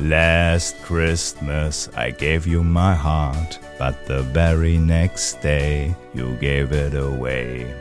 Last Christmas I gave you my heart, but the very next day you gave it away.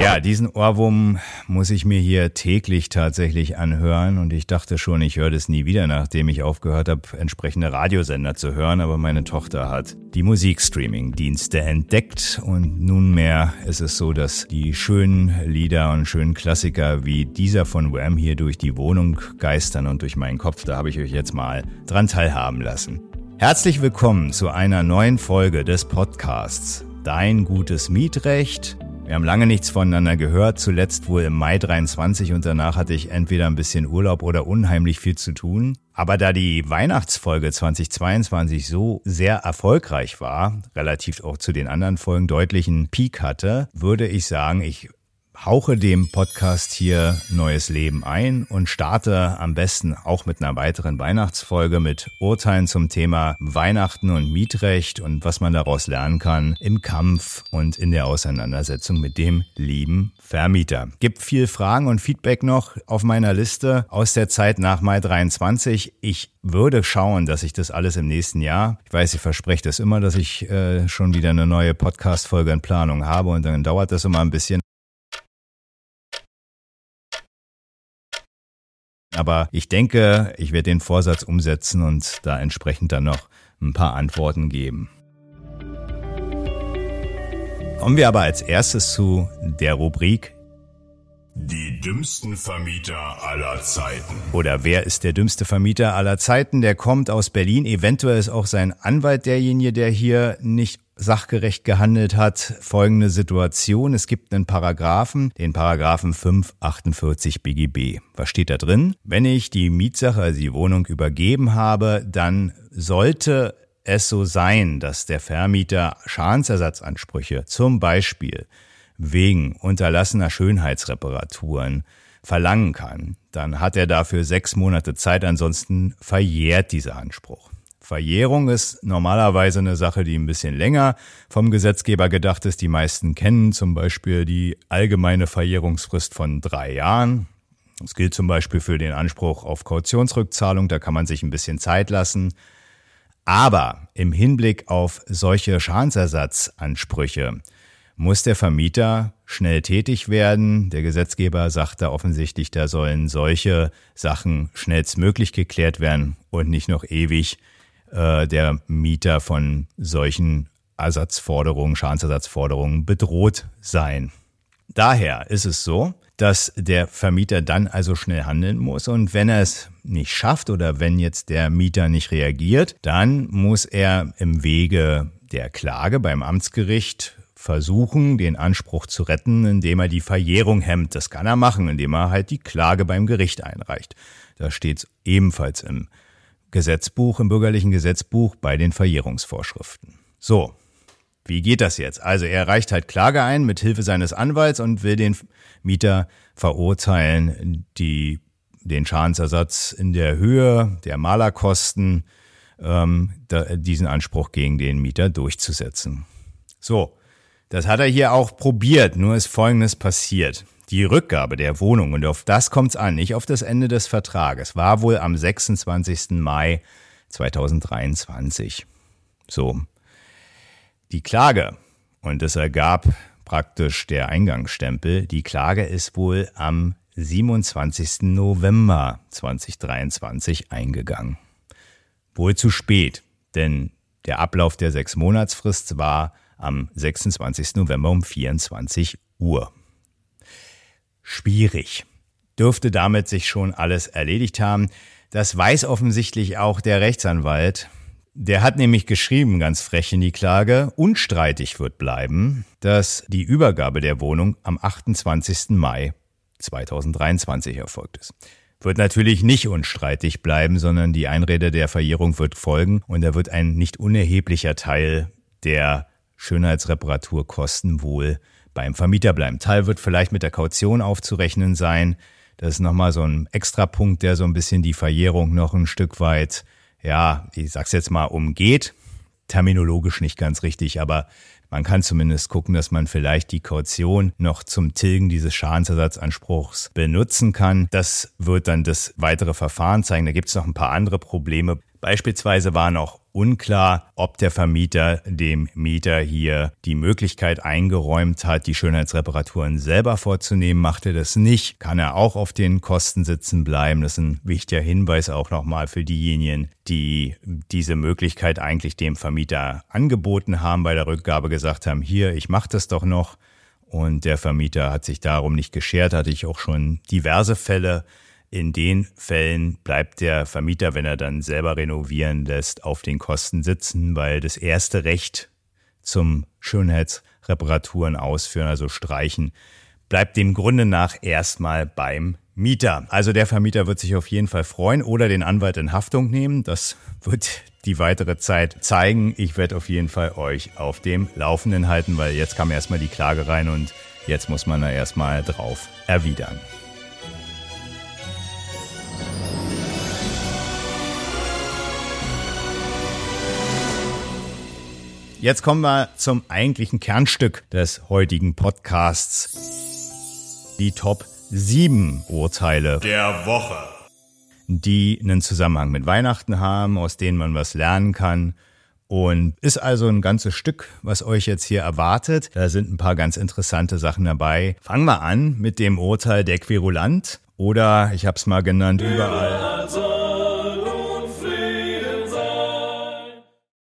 Ja, diesen Ohrwurm muss ich mir hier täglich tatsächlich anhören. Und ich dachte schon, ich höre das nie wieder, nachdem ich aufgehört habe, entsprechende Radiosender zu hören, aber meine Tochter hat die Musikstreaming-Dienste entdeckt. Und nunmehr ist es so, dass die schönen Lieder und schönen Klassiker wie dieser von Wham hier durch die Wohnung geistern und durch meinen Kopf, da habe ich euch jetzt mal dran teilhaben lassen. Herzlich willkommen zu einer neuen Folge des Podcasts. Dein gutes Mietrecht wir haben lange nichts voneinander gehört, zuletzt wohl im Mai 23 und danach hatte ich entweder ein bisschen Urlaub oder unheimlich viel zu tun. Aber da die Weihnachtsfolge 2022 so sehr erfolgreich war, relativ auch zu den anderen Folgen deutlichen Peak hatte, würde ich sagen, ich hauche dem Podcast hier neues Leben ein und starte am besten auch mit einer weiteren Weihnachtsfolge mit Urteilen zum Thema Weihnachten und Mietrecht und was man daraus lernen kann im Kampf und in der Auseinandersetzung mit dem lieben Vermieter. Gibt viel Fragen und Feedback noch auf meiner Liste aus der Zeit nach Mai 23. Ich würde schauen, dass ich das alles im nächsten Jahr, ich weiß, ich verspreche das immer, dass ich äh, schon wieder eine neue Podcast-Folge in Planung habe und dann dauert das immer ein bisschen. Aber ich denke, ich werde den Vorsatz umsetzen und da entsprechend dann noch ein paar Antworten geben. Kommen wir aber als erstes zu der Rubrik die dümmsten Vermieter aller Zeiten. Oder wer ist der dümmste Vermieter aller Zeiten? Der kommt aus Berlin. Eventuell ist auch sein Anwalt derjenige, der hier nicht sachgerecht gehandelt hat. Folgende Situation. Es gibt einen Paragraphen, den Paragraphen 548 BGB. Was steht da drin? Wenn ich die Mietsache, also die Wohnung übergeben habe, dann sollte es so sein, dass der Vermieter Schadensersatzansprüche zum Beispiel wegen unterlassener Schönheitsreparaturen verlangen kann, dann hat er dafür sechs Monate Zeit, ansonsten verjährt dieser Anspruch. Verjährung ist normalerweise eine Sache, die ein bisschen länger vom Gesetzgeber gedacht ist. Die meisten kennen zum Beispiel die allgemeine Verjährungsfrist von drei Jahren. Das gilt zum Beispiel für den Anspruch auf Kautionsrückzahlung, da kann man sich ein bisschen Zeit lassen. Aber im Hinblick auf solche Schadensersatzansprüche muss der Vermieter schnell tätig werden. Der Gesetzgeber sagt da offensichtlich, da sollen solche Sachen schnellstmöglich geklärt werden und nicht noch ewig äh, der Mieter von solchen Ersatzforderungen, Schadensersatzforderungen bedroht sein. Daher ist es so, dass der Vermieter dann also schnell handeln muss und wenn er es nicht schafft oder wenn jetzt der Mieter nicht reagiert, dann muss er im Wege der Klage beim Amtsgericht versuchen, den Anspruch zu retten, indem er die Verjährung hemmt. Das kann er machen, indem er halt die Klage beim Gericht einreicht. Da steht es ebenfalls im Gesetzbuch, im bürgerlichen Gesetzbuch bei den Verjährungsvorschriften. So, wie geht das jetzt? Also er reicht halt Klage ein mit Hilfe seines Anwalts und will den Mieter verurteilen, die den Schadensersatz in der Höhe der Malerkosten ähm, da, diesen Anspruch gegen den Mieter durchzusetzen. So, das hat er hier auch probiert, nur ist Folgendes passiert. Die Rückgabe der Wohnung, und auf das kommt es an, nicht auf das Ende des Vertrages, war wohl am 26. Mai 2023. So. Die Klage, und das ergab praktisch der Eingangsstempel, die Klage ist wohl am 27. November 2023 eingegangen. Wohl zu spät, denn der Ablauf der Sechs-Monatsfrist war am 26. November um 24 Uhr. Schwierig. Dürfte damit sich schon alles erledigt haben. Das weiß offensichtlich auch der Rechtsanwalt. Der hat nämlich geschrieben, ganz frech in die Klage, unstreitig wird bleiben, dass die Übergabe der Wohnung am 28. Mai 2023 erfolgt ist. Wird natürlich nicht unstreitig bleiben, sondern die Einrede der Verjährung wird folgen und da wird ein nicht unerheblicher Teil der Schönheitsreparaturkosten wohl beim Vermieter bleiben. Teil wird vielleicht mit der Kaution aufzurechnen sein. Das ist nochmal so ein Extrapunkt, der so ein bisschen die Verjährung noch ein Stück weit, ja, ich sag's jetzt mal, umgeht. terminologisch nicht ganz richtig, aber man kann zumindest gucken, dass man vielleicht die Kaution noch zum Tilgen dieses Schadensersatzanspruchs benutzen kann. Das wird dann das weitere Verfahren zeigen. Da gibt es noch ein paar andere Probleme. Beispielsweise war noch unklar, ob der Vermieter dem Mieter hier die Möglichkeit eingeräumt hat, die Schönheitsreparaturen selber vorzunehmen. Macht er das nicht, kann er auch auf den Kosten sitzen bleiben. Das ist ein wichtiger Hinweis auch nochmal für diejenigen, die diese Möglichkeit eigentlich dem Vermieter angeboten haben, bei der Rückgabe gesagt haben, hier, ich mache das doch noch. Und der Vermieter hat sich darum nicht geschert, hatte ich auch schon diverse Fälle in den Fällen bleibt der Vermieter, wenn er dann selber renovieren lässt, auf den Kosten sitzen, weil das erste Recht zum Schönheitsreparaturen ausführen, also streichen, bleibt dem Grunde nach erstmal beim Mieter. Also der Vermieter wird sich auf jeden Fall freuen oder den Anwalt in Haftung nehmen. Das wird die weitere Zeit zeigen. Ich werde auf jeden Fall euch auf dem Laufenden halten, weil jetzt kam erstmal die Klage rein und jetzt muss man da erstmal drauf erwidern. Jetzt kommen wir zum eigentlichen Kernstück des heutigen Podcasts. Die Top 7 Urteile der Woche, die einen Zusammenhang mit Weihnachten haben, aus denen man was lernen kann. Und ist also ein ganzes Stück, was euch jetzt hier erwartet. Da sind ein paar ganz interessante Sachen dabei. Fangen wir an mit dem Urteil der Querulant oder ich habe es mal genannt überall.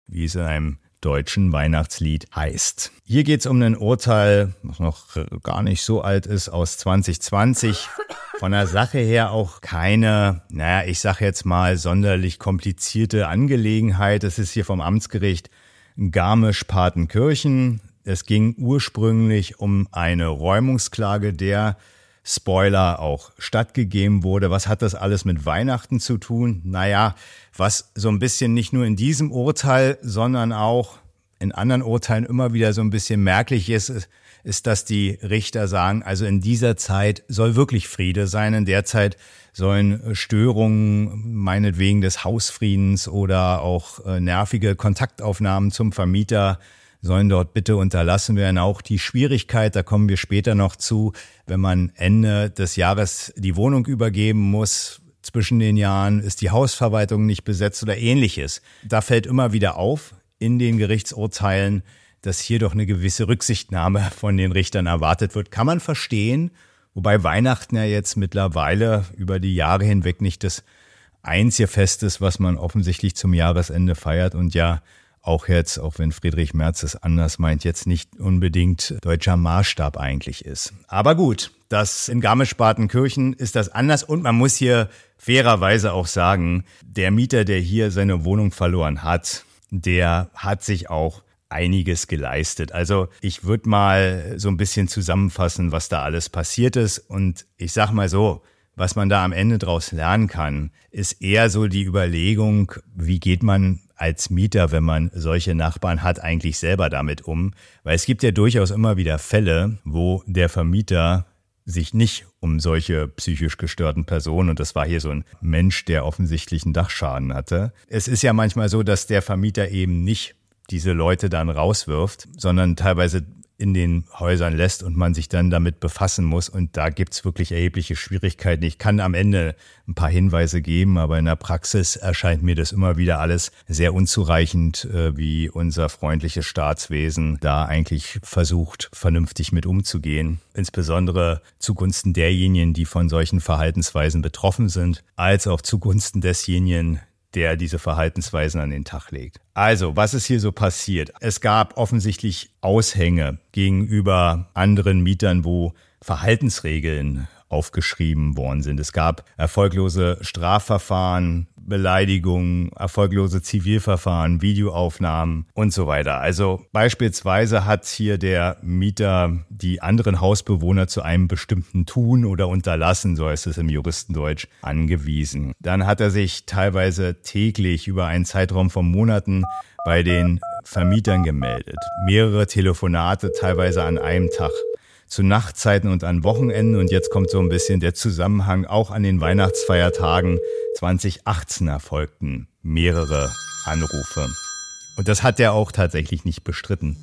Wie es in einem deutschen Weihnachtslied heißt. Hier geht es um ein Urteil, das noch gar nicht so alt ist, aus 2020. Von der Sache her auch keine, naja, ich sag jetzt mal sonderlich komplizierte Angelegenheit. Es ist hier vom Amtsgericht Garmisch-Partenkirchen. Es ging ursprünglich um eine Räumungsklage der Spoiler auch stattgegeben wurde. Was hat das alles mit Weihnachten zu tun? Naja, was so ein bisschen nicht nur in diesem Urteil, sondern auch in anderen Urteilen immer wieder so ein bisschen merklich ist, ist, dass die Richter sagen, also in dieser Zeit soll wirklich Friede sein. In der Zeit sollen Störungen meinetwegen des Hausfriedens oder auch äh, nervige Kontaktaufnahmen zum Vermieter sollen dort bitte unterlassen werden. Auch die Schwierigkeit, da kommen wir später noch zu, wenn man Ende des Jahres die Wohnung übergeben muss, zwischen den Jahren ist die Hausverwaltung nicht besetzt oder ähnliches. Da fällt immer wieder auf in den Gerichtsurteilen, dass hier doch eine gewisse Rücksichtnahme von den Richtern erwartet wird. Kann man verstehen, wobei Weihnachten ja jetzt mittlerweile über die Jahre hinweg nicht das einzige Fest ist, was man offensichtlich zum Jahresende feiert und ja auch jetzt, auch wenn Friedrich Merz es anders meint, jetzt nicht unbedingt deutscher Maßstab eigentlich ist. Aber gut, das in Garmisch-Partenkirchen ist das anders und man muss hier fairerweise auch sagen, der Mieter, der hier seine Wohnung verloren hat, der hat sich auch einiges geleistet. Also ich würde mal so ein bisschen zusammenfassen, was da alles passiert ist. Und ich sag mal so, was man da am Ende daraus lernen kann, ist eher so die Überlegung, wie geht man als Mieter, wenn man solche Nachbarn hat, eigentlich selber damit um? Weil es gibt ja durchaus immer wieder Fälle, wo der Vermieter sich nicht um solche psychisch gestörten Personen, und das war hier so ein Mensch, der offensichtlich einen Dachschaden hatte. Es ist ja manchmal so, dass der Vermieter eben nicht diese Leute dann rauswirft, sondern teilweise in den Häusern lässt und man sich dann damit befassen muss. Und da gibt's wirklich erhebliche Schwierigkeiten. Ich kann am Ende ein paar Hinweise geben, aber in der Praxis erscheint mir das immer wieder alles sehr unzureichend, äh, wie unser freundliches Staatswesen da eigentlich versucht, vernünftig mit umzugehen. Insbesondere zugunsten derjenigen, die von solchen Verhaltensweisen betroffen sind, als auch zugunsten desjenigen, der diese Verhaltensweisen an den Tag legt. Also, was ist hier so passiert? Es gab offensichtlich Aushänge gegenüber anderen Mietern, wo Verhaltensregeln aufgeschrieben worden sind. Es gab erfolglose Strafverfahren, Beleidigungen, erfolglose Zivilverfahren, Videoaufnahmen und so weiter. Also beispielsweise hat hier der Mieter die anderen Hausbewohner zu einem bestimmten Tun oder Unterlassen, so heißt es im Juristendeutsch, angewiesen. Dann hat er sich teilweise täglich über einen Zeitraum von Monaten bei den Vermietern gemeldet. Mehrere Telefonate teilweise an einem Tag zu Nachtzeiten und an Wochenenden. Und jetzt kommt so ein bisschen der Zusammenhang. Auch an den Weihnachtsfeiertagen 2018 erfolgten mehrere Anrufe. Und das hat er auch tatsächlich nicht bestritten.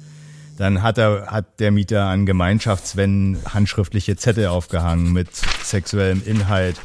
Dann hat er, hat der Mieter an Gemeinschaftswänden handschriftliche Zettel aufgehangen mit sexuellem Inhalt,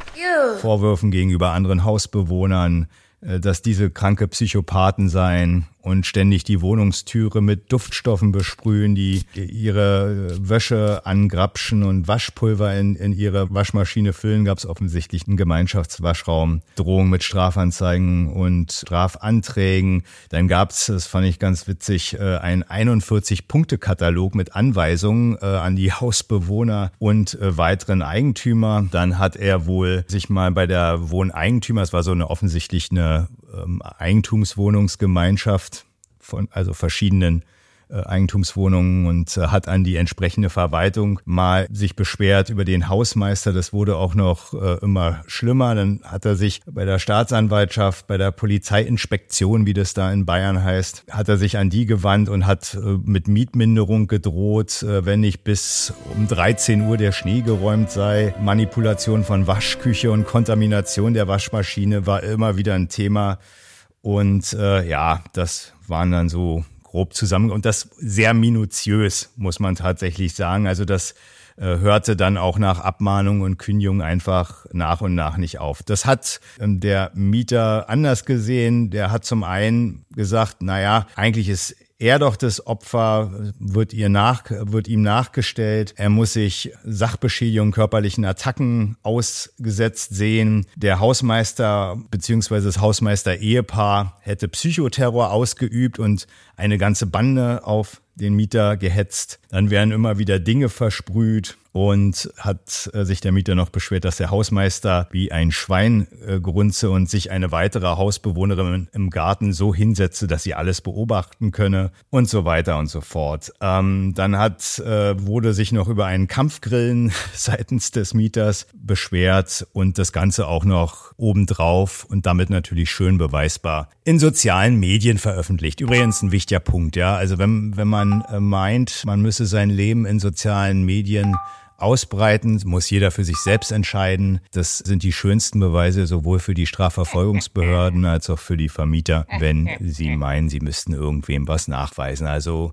Vorwürfen gegenüber anderen Hausbewohnern, äh, dass diese kranke Psychopathen seien und ständig die Wohnungstüre mit Duftstoffen besprühen, die ihre Wäsche angrapschen und Waschpulver in, in ihre Waschmaschine füllen, gab es offensichtlich einen Gemeinschaftswaschraum, Drohung mit Strafanzeigen und Strafanträgen. Dann gab es, das fand ich ganz witzig, äh, einen 41-Punkte-Katalog mit Anweisungen äh, an die Hausbewohner und weiteren Eigentümer. Dann hat er wohl sich mal bei der Wohneigentümer, es war so eine offensichtlich eine ähm, Eigentumswohnungsgemeinschaft von also verschiedenen Eigentumswohnungen und äh, hat an die entsprechende Verwaltung mal sich beschwert über den Hausmeister. Das wurde auch noch äh, immer schlimmer. Dann hat er sich bei der Staatsanwaltschaft, bei der Polizeiinspektion, wie das da in Bayern heißt, hat er sich an die gewandt und hat mit Mietminderung gedroht, wenn nicht bis um 13 Uhr der Schnee geräumt sei. Manipulation von Waschküche und Kontamination der Waschmaschine war immer wieder ein Thema. Und äh, ja, das waren dann so grob zusammen und das sehr minutiös, muss man tatsächlich sagen. Also das äh, hörte dann auch nach Abmahnung und Kündigung einfach nach und nach nicht auf. Das hat ähm, der Mieter anders gesehen. Der hat zum einen gesagt, naja, eigentlich ist er doch das Opfer, wird, ihr nach, wird ihm nachgestellt. Er muss sich Sachbeschädigung, körperlichen Attacken ausgesetzt sehen. Der Hausmeister bzw. das Hausmeister-Ehepaar hätte Psychoterror ausgeübt und eine ganze Bande auf den Mieter gehetzt. Dann werden immer wieder Dinge versprüht und hat äh, sich der Mieter noch beschwert, dass der Hausmeister wie ein Schwein äh, grunze und sich eine weitere Hausbewohnerin im Garten so hinsetze, dass sie alles beobachten könne und so weiter und so fort. Ähm, dann hat äh, wurde sich noch über einen Kampfgrillen seitens des Mieters beschwert und das Ganze auch noch obendrauf und damit natürlich schön beweisbar in sozialen Medien veröffentlicht. Übrigens ein wichtiger Punkt, ja. Also wenn, wenn man äh, meint, man müsse sein Leben in sozialen Medien ausbreiten, muss jeder für sich selbst entscheiden. Das sind die schönsten Beweise sowohl für die Strafverfolgungsbehörden als auch für die Vermieter, wenn sie meinen, sie müssten irgendwem was nachweisen. Also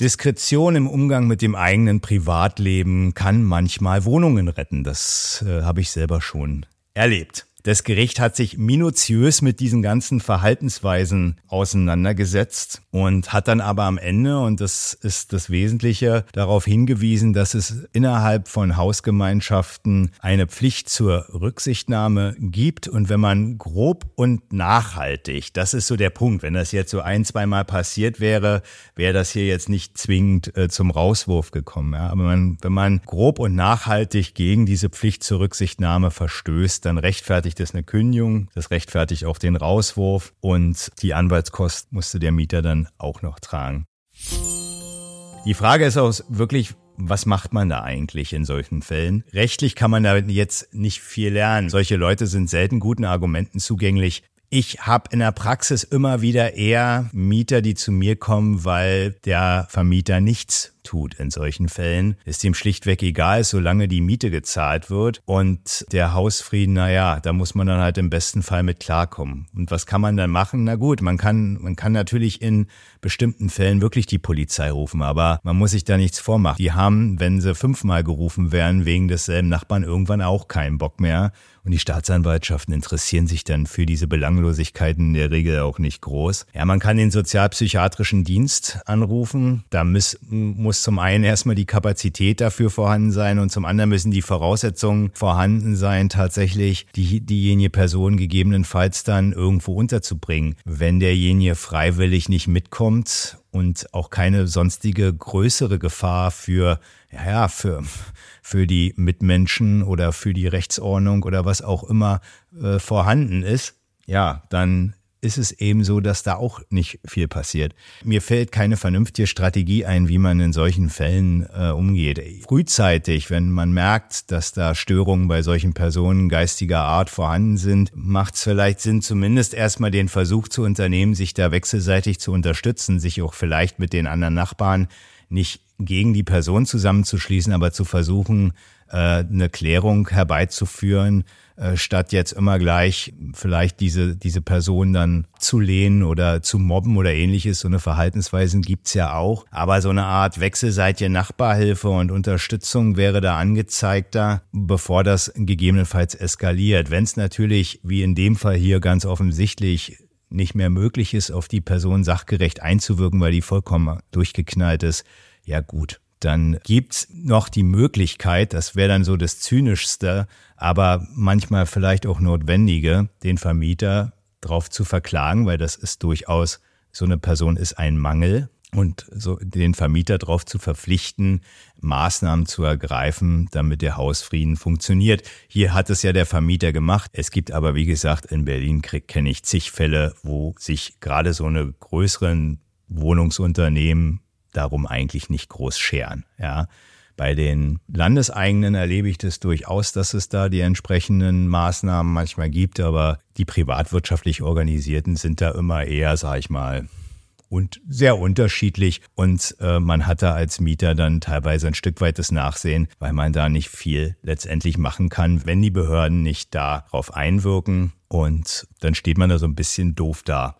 Diskretion im Umgang mit dem eigenen Privatleben kann manchmal Wohnungen retten. Das äh, habe ich selber schon erlebt. Das Gericht hat sich minutiös mit diesen ganzen Verhaltensweisen auseinandergesetzt und hat dann aber am Ende, und das ist das Wesentliche, darauf hingewiesen, dass es innerhalb von Hausgemeinschaften eine Pflicht zur Rücksichtnahme gibt. Und wenn man grob und nachhaltig, das ist so der Punkt, wenn das jetzt so ein, zweimal passiert wäre, wäre das hier jetzt nicht zwingend äh, zum Rauswurf gekommen. Ja? Aber man, wenn man grob und nachhaltig gegen diese Pflicht zur Rücksichtnahme verstößt, dann rechtfertigt rechtfertigt es eine Kündigung, das rechtfertigt auch den Rauswurf und die Anwaltskosten musste der Mieter dann auch noch tragen. Die Frage ist auch wirklich, was macht man da eigentlich in solchen Fällen? Rechtlich kann man da jetzt nicht viel lernen. Solche Leute sind selten guten Argumenten zugänglich. Ich habe in der Praxis immer wieder eher Mieter, die zu mir kommen, weil der Vermieter nichts tut in solchen Fällen, ist ihm schlichtweg egal, solange die Miete gezahlt wird und der Hausfrieden, naja, da muss man dann halt im besten Fall mit klarkommen. Und was kann man dann machen? Na gut, man kann, man kann natürlich in bestimmten Fällen wirklich die Polizei rufen, aber man muss sich da nichts vormachen. Die haben, wenn sie fünfmal gerufen werden, wegen desselben Nachbarn irgendwann auch keinen Bock mehr. Und die Staatsanwaltschaften interessieren sich dann für diese Belanglosigkeiten in der Regel auch nicht groß. Ja, man kann den sozialpsychiatrischen Dienst anrufen. Da muss, muss zum einen erstmal die Kapazität dafür vorhanden sein und zum anderen müssen die Voraussetzungen vorhanden sein, tatsächlich die, diejenige Person gegebenenfalls dann irgendwo unterzubringen. Wenn derjenige freiwillig nicht mitkommt und auch keine sonstige größere Gefahr für, ja, ja, für, für die Mitmenschen oder für die Rechtsordnung oder was auch immer äh, vorhanden ist, ja, dann ist es eben so, dass da auch nicht viel passiert. Mir fällt keine vernünftige Strategie ein, wie man in solchen Fällen äh, umgeht. Frühzeitig, wenn man merkt, dass da Störungen bei solchen Personen geistiger Art vorhanden sind, macht es vielleicht Sinn, zumindest erstmal den Versuch zu unternehmen, sich da wechselseitig zu unterstützen, sich auch vielleicht mit den anderen Nachbarn nicht gegen die Person zusammenzuschließen, aber zu versuchen, äh, eine Klärung herbeizuführen, äh, statt jetzt immer gleich vielleicht diese, diese Person dann zu lehnen oder zu mobben oder ähnliches. So eine Verhaltensweisen gibt's ja auch. Aber so eine Art wechselseitige Nachbarhilfe und Unterstützung wäre da angezeigter, bevor das gegebenenfalls eskaliert. Wenn es natürlich, wie in dem Fall hier ganz offensichtlich, nicht mehr möglich ist, auf die Person sachgerecht einzuwirken, weil die vollkommen durchgeknallt ist, ja gut, dann gibt's noch die Möglichkeit, das wäre dann so das Zynischste, aber manchmal vielleicht auch Notwendige, den Vermieter drauf zu verklagen, weil das ist durchaus, so eine Person ist ein Mangel und so den Vermieter darauf zu verpflichten, Maßnahmen zu ergreifen, damit der Hausfrieden funktioniert. Hier hat es ja der Vermieter gemacht. Es gibt aber, wie gesagt, in Berlin kenne ich zig Fälle, wo sich gerade so eine größeren Wohnungsunternehmen darum eigentlich nicht groß scheren. Ja. Bei den Landeseigenen erlebe ich das durchaus, dass es da die entsprechenden Maßnahmen manchmal gibt, aber die privatwirtschaftlich organisierten sind da immer eher, sag ich mal, und sehr unterschiedlich. Und äh, man hat da als Mieter dann teilweise ein Stück weit das Nachsehen, weil man da nicht viel letztendlich machen kann, wenn die Behörden nicht darauf einwirken. Und dann steht man da so ein bisschen doof da.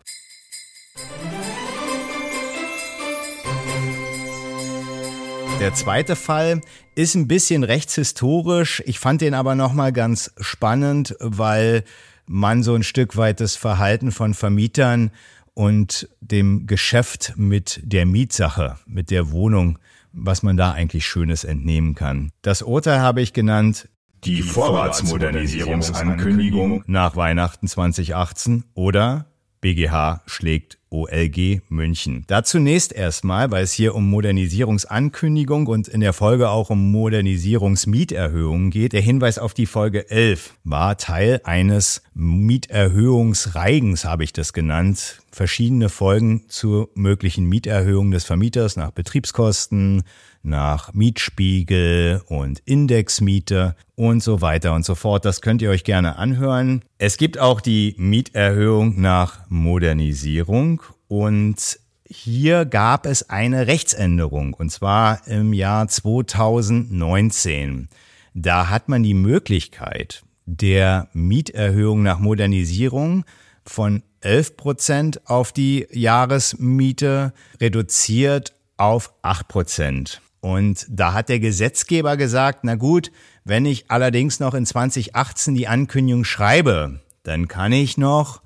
Der zweite Fall ist ein bisschen rechtshistorisch. Ich fand den aber nochmal ganz spannend, weil man so ein Stück weit das Verhalten von Vermietern und dem Geschäft mit der Mietsache, mit der Wohnung, was man da eigentlich Schönes entnehmen kann. Das Urteil habe ich genannt. Die Vorratsmodernisierungsankündigung nach Weihnachten 2018 oder BGH schlägt OLG München. Da zunächst erstmal, weil es hier um Modernisierungsankündigung und in der Folge auch um Modernisierungsmieterhöhungen geht. Der Hinweis auf die Folge 11 war Teil eines Mieterhöhungsreigens, habe ich das genannt. Verschiedene Folgen zur möglichen Mieterhöhung des Vermieters nach Betriebskosten, nach Mietspiegel und Indexmiete und so weiter und so fort. Das könnt ihr euch gerne anhören. Es gibt auch die Mieterhöhung nach Modernisierung und hier gab es eine Rechtsänderung und zwar im Jahr 2019. Da hat man die Möglichkeit der Mieterhöhung nach Modernisierung von 11 Prozent auf die Jahresmiete reduziert auf 8 Prozent. Und da hat der Gesetzgeber gesagt, na gut, wenn ich allerdings noch in 2018 die Ankündigung schreibe, dann kann ich noch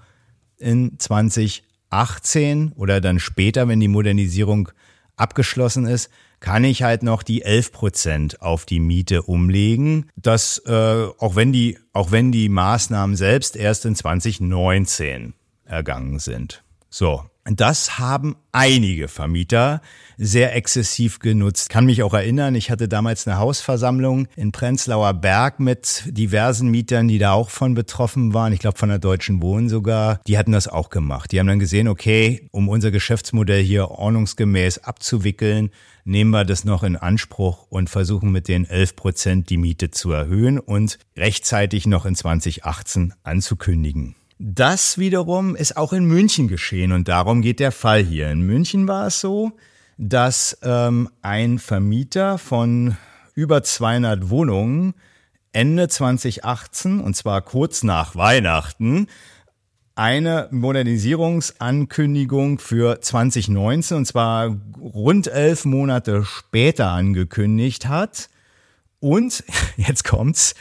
in 2018 oder dann später, wenn die Modernisierung abgeschlossen ist, kann ich halt noch die 11 Prozent auf die Miete umlegen. Das, äh, auch wenn die, auch wenn die Maßnahmen selbst erst in 2019 ergangen sind. So. Das haben einige Vermieter sehr exzessiv genutzt. Kann mich auch erinnern, ich hatte damals eine Hausversammlung in Prenzlauer Berg mit diversen Mietern, die da auch von betroffen waren. Ich glaube von der Deutschen Wohnen sogar. Die hatten das auch gemacht. Die haben dann gesehen, okay, um unser Geschäftsmodell hier ordnungsgemäß abzuwickeln, nehmen wir das noch in Anspruch und versuchen mit den 11 Prozent die Miete zu erhöhen und rechtzeitig noch in 2018 anzukündigen. Das wiederum ist auch in München geschehen und darum geht der Fall hier. In München war es so, dass ähm, ein Vermieter von über 200 Wohnungen Ende 2018, und zwar kurz nach Weihnachten, eine Modernisierungsankündigung für 2019, und zwar rund elf Monate später angekündigt hat. Und, jetzt kommt's,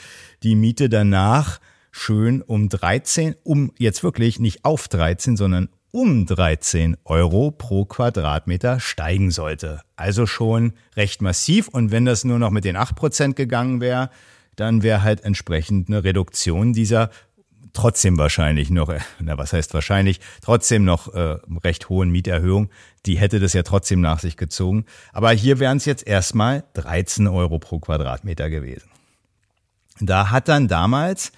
die Miete danach schön um 13, um jetzt wirklich nicht auf 13, sondern um 13 Euro pro Quadratmeter steigen sollte. Also schon recht massiv. Und wenn das nur noch mit den 8% gegangen wäre, dann wäre halt entsprechend eine Reduktion dieser trotzdem wahrscheinlich noch, äh, na was heißt wahrscheinlich, trotzdem noch äh, recht hohen Mieterhöhung. Die hätte das ja trotzdem nach sich gezogen. Aber hier wären es jetzt erstmal 13 Euro pro Quadratmeter gewesen. Da hat dann damals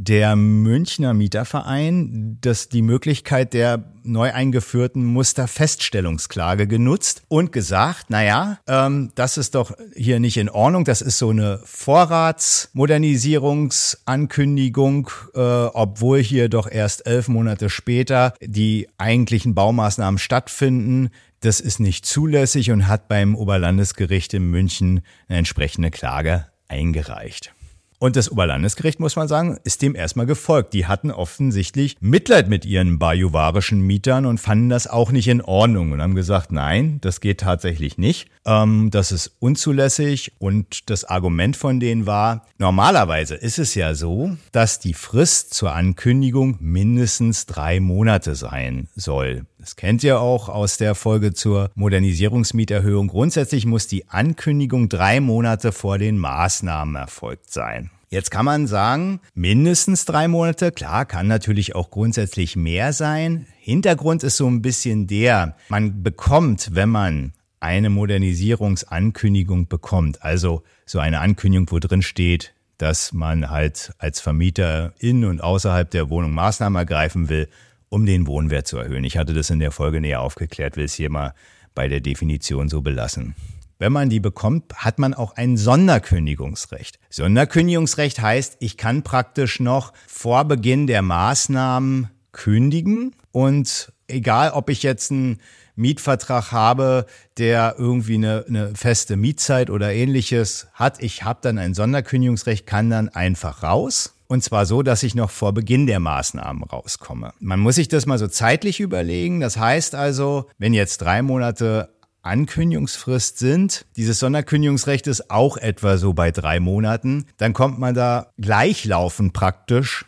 der Münchner Mieterverein das die Möglichkeit der neu eingeführten Musterfeststellungsklage genutzt und gesagt, na ja, ähm, das ist doch hier nicht in Ordnung. Das ist so eine Vorratsmodernisierungsankündigung, äh, obwohl hier doch erst elf Monate später die eigentlichen Baumaßnahmen stattfinden. Das ist nicht zulässig und hat beim Oberlandesgericht in München eine entsprechende Klage eingereicht. Und das Oberlandesgericht, muss man sagen, ist dem erstmal gefolgt. Die hatten offensichtlich Mitleid mit ihren bajuwarischen Mietern und fanden das auch nicht in Ordnung und haben gesagt, nein, das geht tatsächlich nicht. Ähm, das ist unzulässig. Und das Argument von denen war, normalerweise ist es ja so, dass die Frist zur Ankündigung mindestens drei Monate sein soll. Das kennt ihr auch aus der Folge zur Modernisierungsmieterhöhung. Grundsätzlich muss die Ankündigung drei Monate vor den Maßnahmen erfolgt sein. Jetzt kann man sagen, mindestens drei Monate, klar, kann natürlich auch grundsätzlich mehr sein. Hintergrund ist so ein bisschen der, man bekommt, wenn man eine Modernisierungsankündigung bekommt, also so eine Ankündigung, wo drin steht, dass man halt als Vermieter in und außerhalb der Wohnung Maßnahmen ergreifen will, um den Wohnwert zu erhöhen. Ich hatte das in der Folge näher aufgeklärt, will es hier mal bei der Definition so belassen. Wenn man die bekommt, hat man auch ein Sonderkündigungsrecht. Sonderkündigungsrecht heißt, ich kann praktisch noch vor Beginn der Maßnahmen kündigen und egal, ob ich jetzt einen Mietvertrag habe, der irgendwie eine, eine feste Mietzeit oder ähnliches hat, ich habe dann ein Sonderkündigungsrecht, kann dann einfach raus und zwar so, dass ich noch vor Beginn der Maßnahmen rauskomme. Man muss sich das mal so zeitlich überlegen. Das heißt also, wenn jetzt drei Monate Ankündigungsfrist sind. Dieses Sonderkündigungsrecht ist auch etwa so bei drei Monaten. Dann kommt man da gleichlaufend praktisch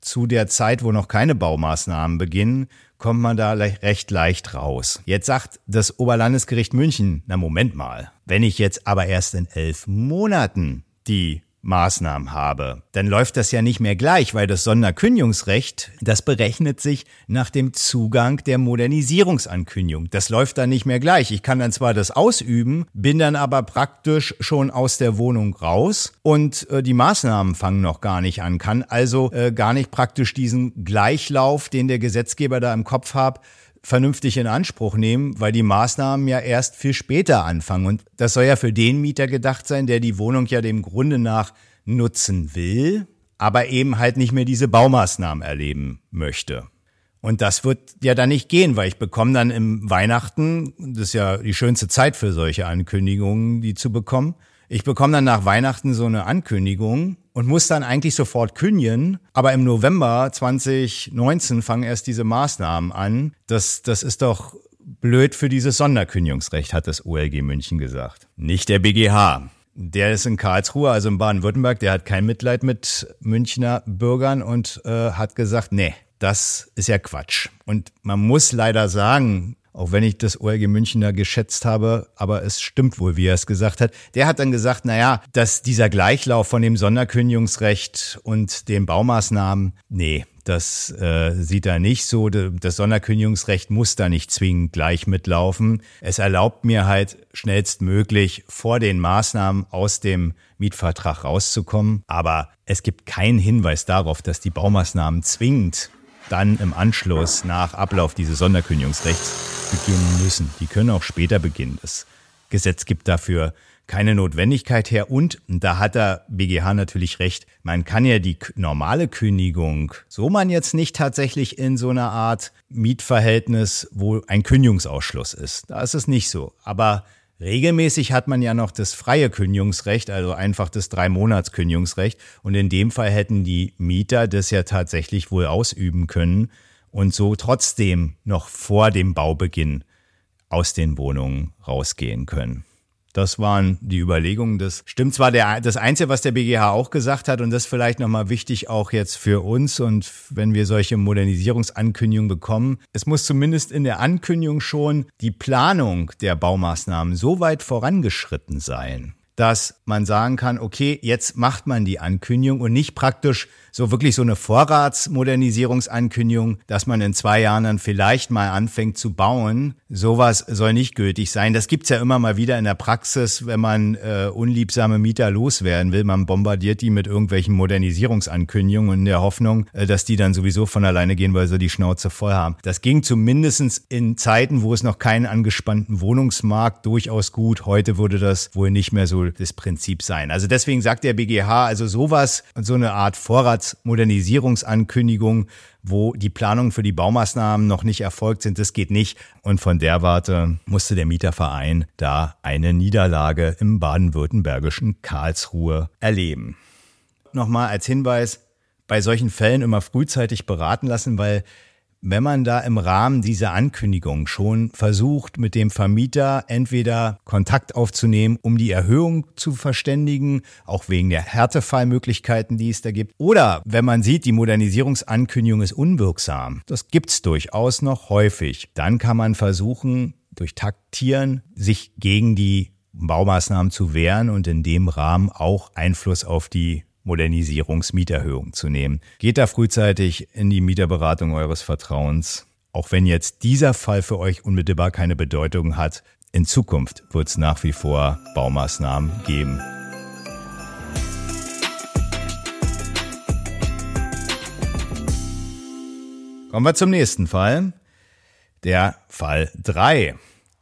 zu der Zeit, wo noch keine Baumaßnahmen beginnen, kommt man da recht leicht raus. Jetzt sagt das Oberlandesgericht München, na Moment mal, wenn ich jetzt aber erst in elf Monaten die Maßnahmen habe, dann läuft das ja nicht mehr gleich, weil das Sonderkündigungsrecht, das berechnet sich nach dem Zugang der Modernisierungsankündigung. Das läuft dann nicht mehr gleich. Ich kann dann zwar das ausüben, bin dann aber praktisch schon aus der Wohnung raus und äh, die Maßnahmen fangen noch gar nicht an, kann also äh, gar nicht praktisch diesen Gleichlauf, den der Gesetzgeber da im Kopf hat, vernünftig in Anspruch nehmen, weil die Maßnahmen ja erst viel später anfangen. Und das soll ja für den Mieter gedacht sein, der die Wohnung ja dem Grunde nach nutzen will, aber eben halt nicht mehr diese Baumaßnahmen erleben möchte. Und das wird ja dann nicht gehen, weil ich bekomme dann im Weihnachten, das ist ja die schönste Zeit für solche Ankündigungen, die zu bekommen, ich bekomme dann nach Weihnachten so eine Ankündigung und muss dann eigentlich sofort kündigen. Aber im November 2019 fangen erst diese Maßnahmen an. Das, das ist doch blöd für dieses Sonderkündigungsrecht, hat das OLG München gesagt. Nicht der BGH. Der ist in Karlsruhe, also in Baden-Württemberg, der hat kein Mitleid mit Münchner Bürgern und äh, hat gesagt, nee, das ist ja Quatsch. Und man muss leider sagen, auch wenn ich das OLG Münchner geschätzt habe, aber es stimmt wohl, wie er es gesagt hat. Der hat dann gesagt, na ja, dass dieser Gleichlauf von dem Sonderkündigungsrecht und den Baumaßnahmen, nee, das äh, sieht er nicht so. Das Sonderkündigungsrecht muss da nicht zwingend gleich mitlaufen. Es erlaubt mir halt schnellstmöglich vor den Maßnahmen aus dem Mietvertrag rauszukommen. Aber es gibt keinen Hinweis darauf, dass die Baumaßnahmen zwingend dann im Anschluss nach Ablauf dieses Sonderkündigungsrechts beginnen müssen. Die können auch später beginnen. Das Gesetz gibt dafür keine Notwendigkeit her. Und da hat der BGH natürlich recht. Man kann ja die normale Kündigung, so man jetzt nicht tatsächlich in so einer Art Mietverhältnis, wo ein Kündigungsausschluss ist. Da ist es nicht so. Aber Regelmäßig hat man ja noch das freie Kündigungsrecht, also einfach das Drei-Monats-Kündigungsrecht. Und in dem Fall hätten die Mieter das ja tatsächlich wohl ausüben können und so trotzdem noch vor dem Baubeginn aus den Wohnungen rausgehen können. Das waren die Überlegungen. Das stimmt zwar der, das Einzige, was der BGH auch gesagt hat, und das vielleicht nochmal wichtig auch jetzt für uns und wenn wir solche Modernisierungsankündigungen bekommen. Es muss zumindest in der Ankündigung schon die Planung der Baumaßnahmen so weit vorangeschritten sein, dass man sagen kann, okay, jetzt macht man die Ankündigung und nicht praktisch so wirklich so eine Vorratsmodernisierungsankündigung, dass man in zwei Jahren dann vielleicht mal anfängt zu bauen. Sowas soll nicht gültig sein. Das gibt's ja immer mal wieder in der Praxis, wenn man äh, unliebsame Mieter loswerden will. Man bombardiert die mit irgendwelchen Modernisierungsankündigungen in der Hoffnung, äh, dass die dann sowieso von alleine gehen, weil sie die Schnauze voll haben. Das ging zumindestens in Zeiten, wo es noch keinen angespannten Wohnungsmarkt durchaus gut. Heute würde das wohl nicht mehr so das Prinzip sein. Also deswegen sagt der BGH, also sowas, so eine Art Vorratsmodernisierungsankündigung, wo die Planungen für die Baumaßnahmen noch nicht erfolgt sind, das geht nicht. Und von der Warte musste der Mieterverein da eine Niederlage im baden-württembergischen Karlsruhe erleben. Nochmal als Hinweis, bei solchen Fällen immer frühzeitig beraten lassen, weil wenn man da im Rahmen dieser Ankündigung schon versucht, mit dem Vermieter entweder Kontakt aufzunehmen, um die Erhöhung zu verständigen, auch wegen der Härtefallmöglichkeiten, die es da gibt, oder wenn man sieht, die Modernisierungsankündigung ist unwirksam, das gibt's durchaus noch häufig, dann kann man versuchen, durch Taktieren sich gegen die Baumaßnahmen zu wehren und in dem Rahmen auch Einfluss auf die Modernisierungsmieterhöhung zu nehmen. Geht da frühzeitig in die Mieterberatung eures Vertrauens. Auch wenn jetzt dieser Fall für euch unmittelbar keine Bedeutung hat, in Zukunft wird es nach wie vor Baumaßnahmen geben. Kommen wir zum nächsten Fall. Der Fall 3.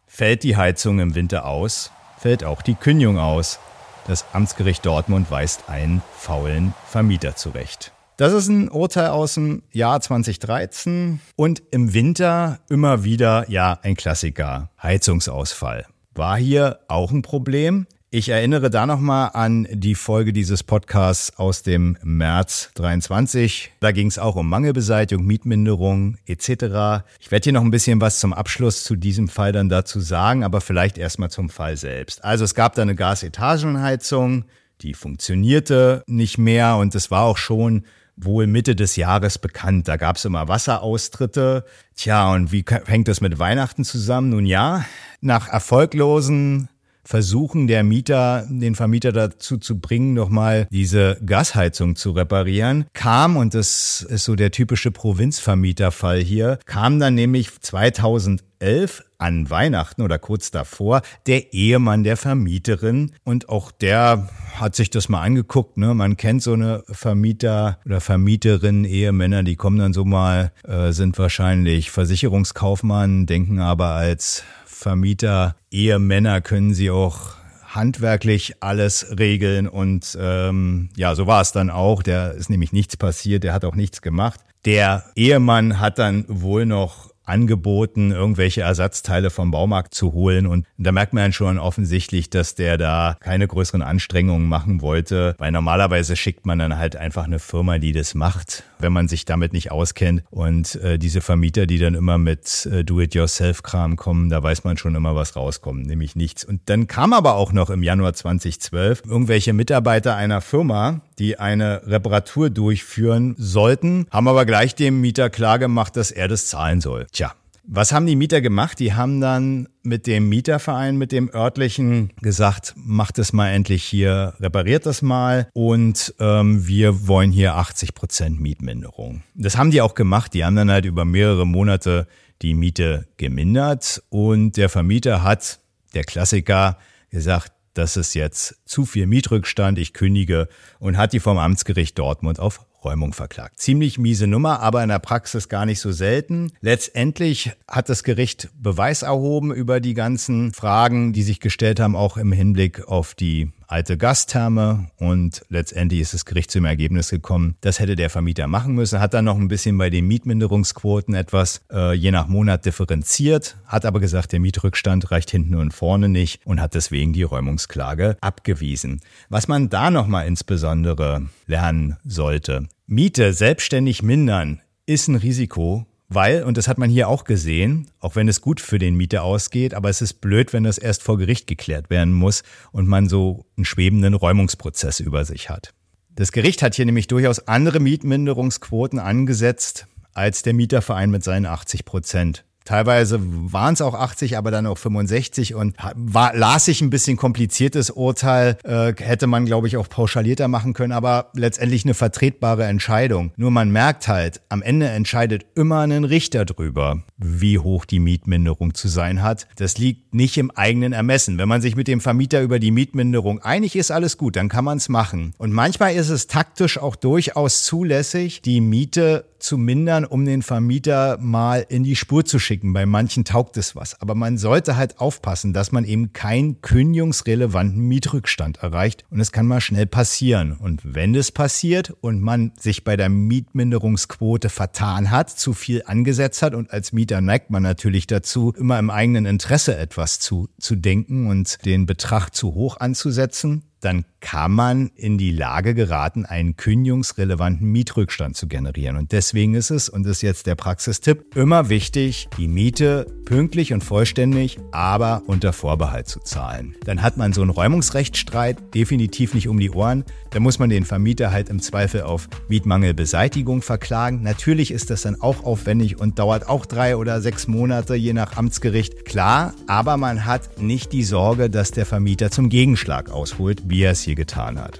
Fällt die Heizung im Winter aus, fällt auch die Kündigung aus. Das Amtsgericht Dortmund weist einen faulen Vermieter zurecht. Das ist ein Urteil aus dem Jahr 2013 und im Winter immer wieder, ja, ein Klassiker. Heizungsausfall. War hier auch ein Problem? Ich erinnere da nochmal an die Folge dieses Podcasts aus dem März 23. Da ging es auch um Mangelbeseitigung, Mietminderung etc. Ich werde hier noch ein bisschen was zum Abschluss zu diesem Fall dann dazu sagen, aber vielleicht erstmal zum Fall selbst. Also es gab da eine Gasetagenheizung, die funktionierte nicht mehr und es war auch schon wohl Mitte des Jahres bekannt. Da gab es immer Wasseraustritte. Tja, und wie hängt das mit Weihnachten zusammen? Nun ja, nach erfolglosen versuchen der Mieter, den Vermieter dazu zu bringen, nochmal diese Gasheizung zu reparieren. Kam, und das ist so der typische Provinzvermieterfall hier, kam dann nämlich 2011 an Weihnachten oder kurz davor der Ehemann der Vermieterin und auch der hat sich das mal angeguckt. Ne? Man kennt so eine Vermieter oder Vermieterin, Ehemänner, die kommen dann so mal, äh, sind wahrscheinlich Versicherungskaufmann, denken aber als Vermieter, Ehemänner können sie auch handwerklich alles regeln und ähm, ja, so war es dann auch. Der ist nämlich nichts passiert, der hat auch nichts gemacht. Der Ehemann hat dann wohl noch angeboten, irgendwelche Ersatzteile vom Baumarkt zu holen. Und da merkt man schon offensichtlich, dass der da keine größeren Anstrengungen machen wollte, weil normalerweise schickt man dann halt einfach eine Firma, die das macht, wenn man sich damit nicht auskennt. Und äh, diese Vermieter, die dann immer mit äh, Do-it-yourself-Kram kommen, da weiß man schon immer, was rauskommt, nämlich nichts. Und dann kam aber auch noch im Januar 2012 irgendwelche Mitarbeiter einer Firma, die eine Reparatur durchführen sollten, haben aber gleich dem Mieter klargemacht, dass er das zahlen soll. Tja, was haben die Mieter gemacht? Die haben dann mit dem Mieterverein, mit dem örtlichen gesagt, macht es mal endlich hier, repariert das mal und ähm, wir wollen hier 80 Prozent Mietminderung. Das haben die auch gemacht. Die haben dann halt über mehrere Monate die Miete gemindert und der Vermieter hat, der Klassiker, gesagt, das ist jetzt zu viel Mietrückstand, ich kündige und hat die vom Amtsgericht Dortmund auf Räumung verklagt. Ziemlich miese Nummer, aber in der Praxis gar nicht so selten. Letztendlich hat das Gericht Beweis erhoben über die ganzen Fragen, die sich gestellt haben, auch im Hinblick auf die alte Gastherme und letztendlich ist das Gericht zum Ergebnis gekommen, das hätte der Vermieter machen müssen, hat dann noch ein bisschen bei den Mietminderungsquoten etwas äh, je nach Monat differenziert, hat aber gesagt, der Mietrückstand reicht hinten und vorne nicht und hat deswegen die Räumungsklage abgewiesen. Was man da nochmal insbesondere lernen sollte, Miete selbstständig mindern ist ein Risiko, weil, und das hat man hier auch gesehen, auch wenn es gut für den Mieter ausgeht, aber es ist blöd, wenn das erst vor Gericht geklärt werden muss und man so einen schwebenden Räumungsprozess über sich hat. Das Gericht hat hier nämlich durchaus andere Mietminderungsquoten angesetzt als der Mieterverein mit seinen 80 Prozent. Teilweise waren es auch 80, aber dann auch 65 und war, las sich ein bisschen kompliziertes Urteil, äh, hätte man, glaube ich, auch pauschalierter machen können, aber letztendlich eine vertretbare Entscheidung. Nur man merkt halt, am Ende entscheidet immer ein Richter drüber, wie hoch die Mietminderung zu sein hat. Das liegt nicht im eigenen Ermessen. Wenn man sich mit dem Vermieter über die Mietminderung einig ist, alles gut, dann kann man es machen. Und manchmal ist es taktisch auch durchaus zulässig, die Miete zu mindern, um den Vermieter mal in die Spur zu schicken. Bei manchen taugt es was. Aber man sollte halt aufpassen, dass man eben keinen kündigungsrelevanten Mietrückstand erreicht. Und es kann mal schnell passieren. Und wenn es passiert und man sich bei der Mietminderungsquote vertan hat, zu viel angesetzt hat und als Mieter neigt man natürlich dazu, immer im eigenen Interesse etwas zu, zu denken und den Betrag zu hoch anzusetzen, dann kann man in die Lage geraten, einen kündigungsrelevanten Mietrückstand zu generieren. Und deswegen ist es, und das ist jetzt der Praxistipp, immer wichtig, die Miete pünktlich und vollständig, aber unter Vorbehalt zu zahlen. Dann hat man so einen Räumungsrechtsstreit definitiv nicht um die Ohren. Da muss man den Vermieter halt im Zweifel auf Mietmangelbeseitigung verklagen. Natürlich ist das dann auch aufwendig und dauert auch drei oder sechs Monate, je nach Amtsgericht. Klar, aber man hat nicht die Sorge, dass der Vermieter zum Gegenschlag ausholt, wie er es hier getan hat.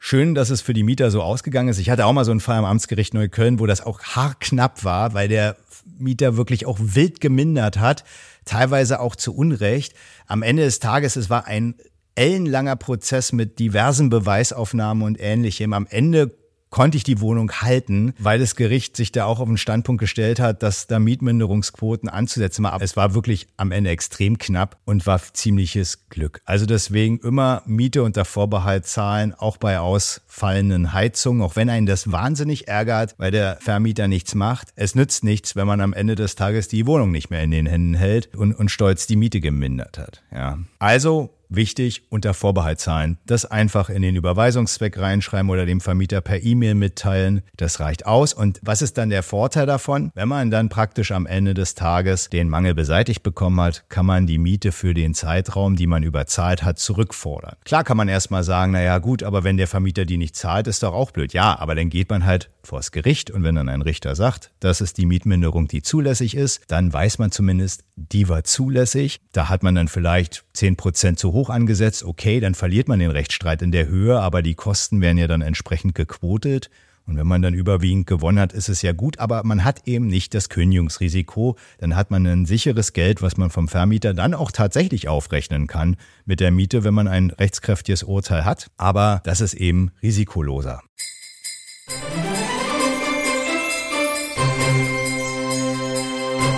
Schön, dass es für die Mieter so ausgegangen ist. Ich hatte auch mal so einen Fall am Amtsgericht Neukölln, wo das auch haarknapp war, weil der Mieter wirklich auch wild gemindert hat, teilweise auch zu Unrecht. Am Ende des Tages, es war ein ellenlanger Prozess mit diversen Beweisaufnahmen und ähnlichem. Am Ende konnte ich die Wohnung halten, weil das Gericht sich da auch auf den Standpunkt gestellt hat, dass da Mietminderungsquoten anzusetzen war. Es war wirklich am Ende extrem knapp und war ziemliches Glück. Also deswegen immer Miete unter Vorbehalt zahlen, auch bei ausfallenden Heizungen, auch wenn einen das wahnsinnig ärgert, weil der Vermieter nichts macht. Es nützt nichts, wenn man am Ende des Tages die Wohnung nicht mehr in den Händen hält und, und stolz die Miete gemindert hat. Ja. Also Wichtig, unter Vorbehalt zahlen. Das einfach in den Überweisungszweck reinschreiben oder dem Vermieter per E-Mail mitteilen. Das reicht aus. Und was ist dann der Vorteil davon? Wenn man dann praktisch am Ende des Tages den Mangel beseitigt bekommen hat, kann man die Miete für den Zeitraum, die man überzahlt hat, zurückfordern. Klar kann man erstmal sagen, naja gut, aber wenn der Vermieter die nicht zahlt, ist doch auch blöd. Ja, aber dann geht man halt vors Gericht und wenn dann ein Richter sagt, das ist die Mietminderung, die zulässig ist, dann weiß man zumindest, die war zulässig. Da hat man dann vielleicht 10% zu hoch angesetzt, okay, dann verliert man den Rechtsstreit in der Höhe, aber die Kosten werden ja dann entsprechend gequotet. Und wenn man dann überwiegend gewonnen hat, ist es ja gut, aber man hat eben nicht das Kündigungsrisiko. Dann hat man ein sicheres Geld, was man vom Vermieter dann auch tatsächlich aufrechnen kann mit der Miete, wenn man ein rechtskräftiges Urteil hat. Aber das ist eben risikoloser.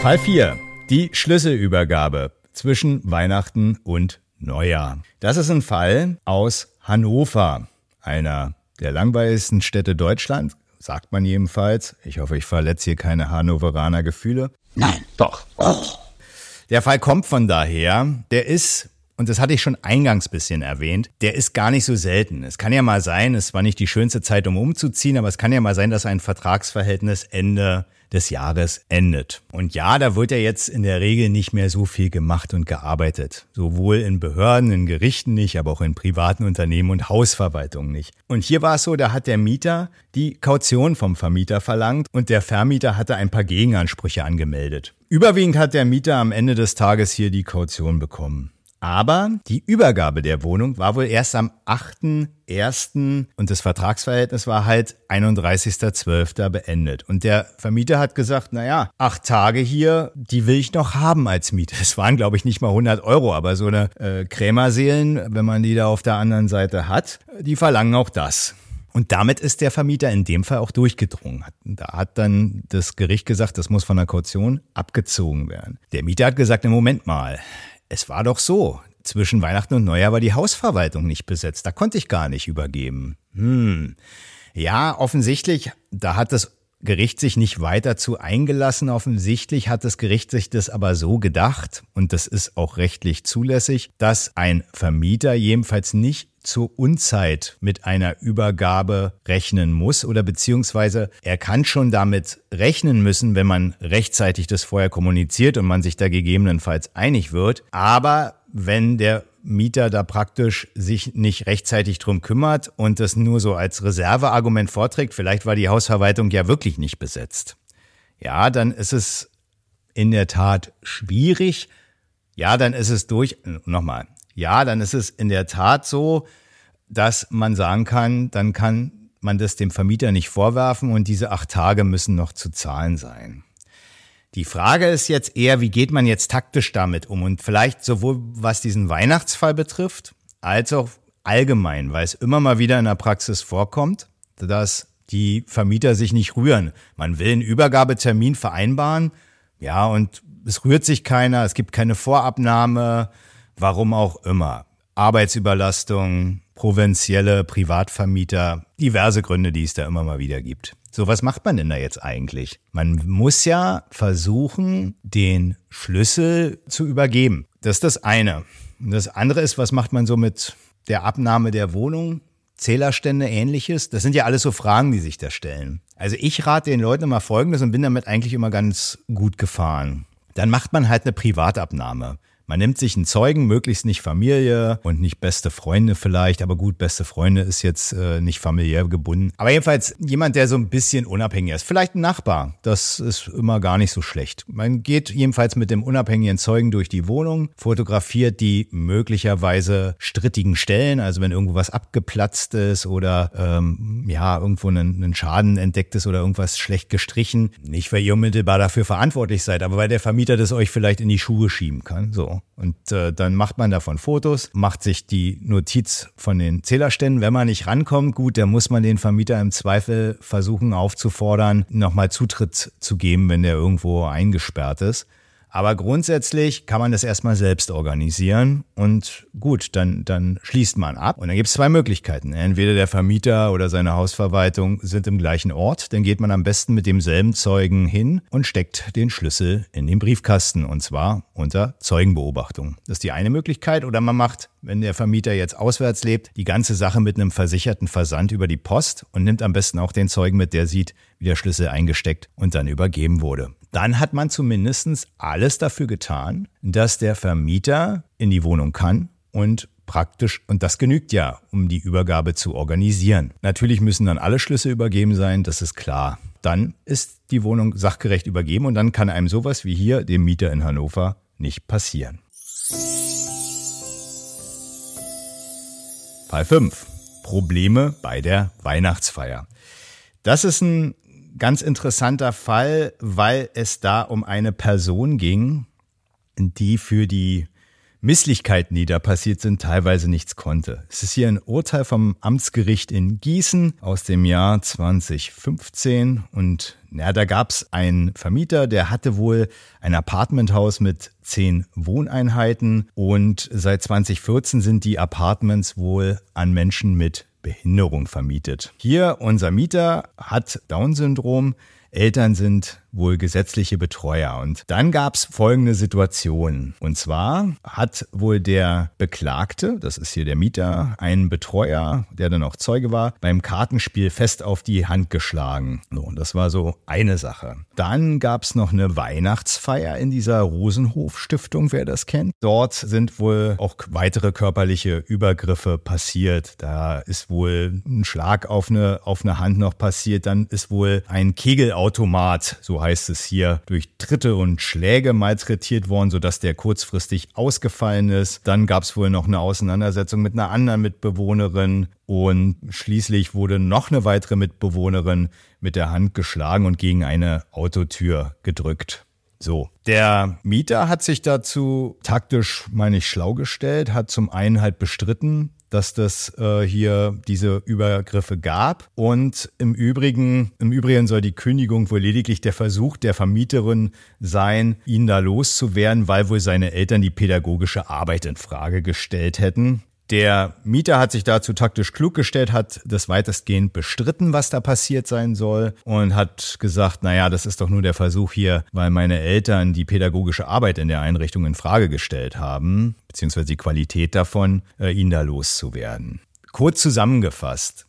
Fall 4. Die Schlüsselübergabe zwischen Weihnachten und Neujahr. Das ist ein Fall aus Hannover, einer der langweiligsten Städte Deutschlands, sagt man jedenfalls. Ich hoffe, ich verletze hier keine Hannoveraner Gefühle. Nein, doch. Oh. Der Fall kommt von daher, der ist und das hatte ich schon eingangs bisschen erwähnt, der ist gar nicht so selten. Es kann ja mal sein, es war nicht die schönste Zeit, um umzuziehen, aber es kann ja mal sein, dass ein Vertragsverhältnis Ende des Jahres endet. Und ja, da wird ja jetzt in der Regel nicht mehr so viel gemacht und gearbeitet. Sowohl in Behörden, in Gerichten nicht, aber auch in privaten Unternehmen und Hausverwaltungen nicht. Und hier war es so, da hat der Mieter die Kaution vom Vermieter verlangt und der Vermieter hatte ein paar Gegenansprüche angemeldet. Überwiegend hat der Mieter am Ende des Tages hier die Kaution bekommen. Aber die Übergabe der Wohnung war wohl erst am 8.1. und das Vertragsverhältnis war halt 31.12. beendet. Und der Vermieter hat gesagt, naja, acht Tage hier, die will ich noch haben als Miete. Es waren, glaube ich, nicht mal 100 Euro, aber so eine äh, Krämerseelen, wenn man die da auf der anderen Seite hat, die verlangen auch das. Und damit ist der Vermieter in dem Fall auch durchgedrungen. Da hat dann das Gericht gesagt, das muss von der Kaution abgezogen werden. Der Mieter hat gesagt, im Moment mal, es war doch so. Zwischen Weihnachten und Neujahr war die Hausverwaltung nicht besetzt. Da konnte ich gar nicht übergeben. Hm. Ja, offensichtlich, da hat das Gericht sich nicht weiter zu eingelassen. Offensichtlich hat das Gericht sich das aber so gedacht, und das ist auch rechtlich zulässig, dass ein Vermieter jedenfalls nicht zur Unzeit mit einer Übergabe rechnen muss oder beziehungsweise er kann schon damit rechnen müssen, wenn man rechtzeitig das vorher kommuniziert und man sich da gegebenenfalls einig wird. Aber wenn der Mieter da praktisch sich nicht rechtzeitig drum kümmert und das nur so als Reserveargument vorträgt, vielleicht war die Hausverwaltung ja wirklich nicht besetzt. Ja, dann ist es in der Tat schwierig. Ja, dann ist es durch, nochmal, ja, dann ist es in der Tat so, dass man sagen kann, dann kann man das dem Vermieter nicht vorwerfen und diese acht Tage müssen noch zu zahlen sein. Die Frage ist jetzt eher, wie geht man jetzt taktisch damit um? Und vielleicht sowohl was diesen Weihnachtsfall betrifft, als auch allgemein, weil es immer mal wieder in der Praxis vorkommt, dass die Vermieter sich nicht rühren. Man will einen Übergabetermin vereinbaren, ja, und es rührt sich keiner, es gibt keine Vorabnahme, warum auch immer. Arbeitsüberlastung, provinzielle Privatvermieter, diverse Gründe, die es da immer mal wieder gibt. So, was macht man denn da jetzt eigentlich? Man muss ja versuchen, den Schlüssel zu übergeben. Das ist das eine. Und das andere ist, was macht man so mit der Abnahme der Wohnung? Zählerstände, ähnliches? Das sind ja alles so Fragen, die sich da stellen. Also ich rate den Leuten immer Folgendes und bin damit eigentlich immer ganz gut gefahren. Dann macht man halt eine Privatabnahme. Man nimmt sich einen Zeugen, möglichst nicht Familie und nicht beste Freunde vielleicht, aber gut, beste Freunde ist jetzt äh, nicht familiär gebunden. Aber jedenfalls jemand, der so ein bisschen unabhängig ist. Vielleicht ein Nachbar, das ist immer gar nicht so schlecht. Man geht jedenfalls mit dem unabhängigen Zeugen durch die Wohnung, fotografiert die möglicherweise strittigen Stellen, also wenn irgendwo was abgeplatzt ist oder ähm, ja, irgendwo ein, ein Schaden entdeckt ist oder irgendwas schlecht gestrichen. Nicht, weil ihr unmittelbar dafür verantwortlich seid, aber weil der Vermieter das euch vielleicht in die Schuhe schieben kann. So. Und äh, dann macht man davon Fotos, macht sich die Notiz von den Zählerständen. Wenn man nicht rankommt, gut, dann muss man den Vermieter im Zweifel versuchen aufzufordern, nochmal Zutritt zu geben, wenn der irgendwo eingesperrt ist. Aber grundsätzlich kann man das erstmal selbst organisieren und gut, dann, dann schließt man ab. Und dann gibt es zwei Möglichkeiten. Entweder der Vermieter oder seine Hausverwaltung sind im gleichen Ort, dann geht man am besten mit demselben Zeugen hin und steckt den Schlüssel in den Briefkasten und zwar unter Zeugenbeobachtung. Das ist die eine Möglichkeit. Oder man macht, wenn der Vermieter jetzt auswärts lebt, die ganze Sache mit einem versicherten Versand über die Post und nimmt am besten auch den Zeugen mit, der sieht, wie der Schlüssel eingesteckt und dann übergeben wurde dann hat man zumindest alles dafür getan, dass der Vermieter in die Wohnung kann und praktisch, und das genügt ja, um die Übergabe zu organisieren. Natürlich müssen dann alle Schlüsse übergeben sein, das ist klar. Dann ist die Wohnung sachgerecht übergeben und dann kann einem sowas wie hier, dem Mieter in Hannover, nicht passieren. Fall 5. Probleme bei der Weihnachtsfeier. Das ist ein ganz interessanter Fall, weil es da um eine Person ging, die für die Misslichkeiten, die da passiert sind, teilweise nichts konnte. Es ist hier ein Urteil vom Amtsgericht in Gießen aus dem Jahr 2015 und ja, da gab es einen Vermieter, der hatte wohl ein Apartmenthaus mit zehn Wohneinheiten und seit 2014 sind die Apartments wohl an Menschen mit Behinderung vermietet. Hier unser Mieter hat Down-Syndrom, Eltern sind wohl gesetzliche Betreuer. Und dann gab es folgende Situation. Und zwar hat wohl der Beklagte, das ist hier der Mieter, einen Betreuer, der dann auch Zeuge war, beim Kartenspiel fest auf die Hand geschlagen. So, und das war so eine Sache. Dann gab es noch eine Weihnachtsfeier in dieser Rosenhof-Stiftung, wer das kennt. Dort sind wohl auch weitere körperliche Übergriffe passiert. Da ist wohl ein Schlag auf eine, auf eine Hand noch passiert. Dann ist wohl ein Kegelautomat, so heißt es hier, durch Tritte und Schläge malträtiert worden, sodass der kurzfristig ausgefallen ist. Dann gab es wohl noch eine Auseinandersetzung mit einer anderen Mitbewohnerin und schließlich wurde noch eine weitere Mitbewohnerin mit der Hand geschlagen und gegen eine Autotür gedrückt. So, der Mieter hat sich dazu taktisch, meine ich, schlau gestellt, hat zum einen halt bestritten, dass das äh, hier diese Übergriffe gab. Und im Übrigen, im Übrigen soll die Kündigung wohl lediglich der Versuch der Vermieterin sein, ihn da loszuwerden, weil wohl seine Eltern die pädagogische Arbeit in Frage gestellt hätten. Der Mieter hat sich dazu taktisch klug gestellt, hat das weitestgehend bestritten, was da passiert sein soll und hat gesagt, naja, das ist doch nur der Versuch hier, weil meine Eltern die pädagogische Arbeit in der Einrichtung in Frage gestellt haben, beziehungsweise die Qualität davon, äh, ihn da loszuwerden. Kurz zusammengefasst.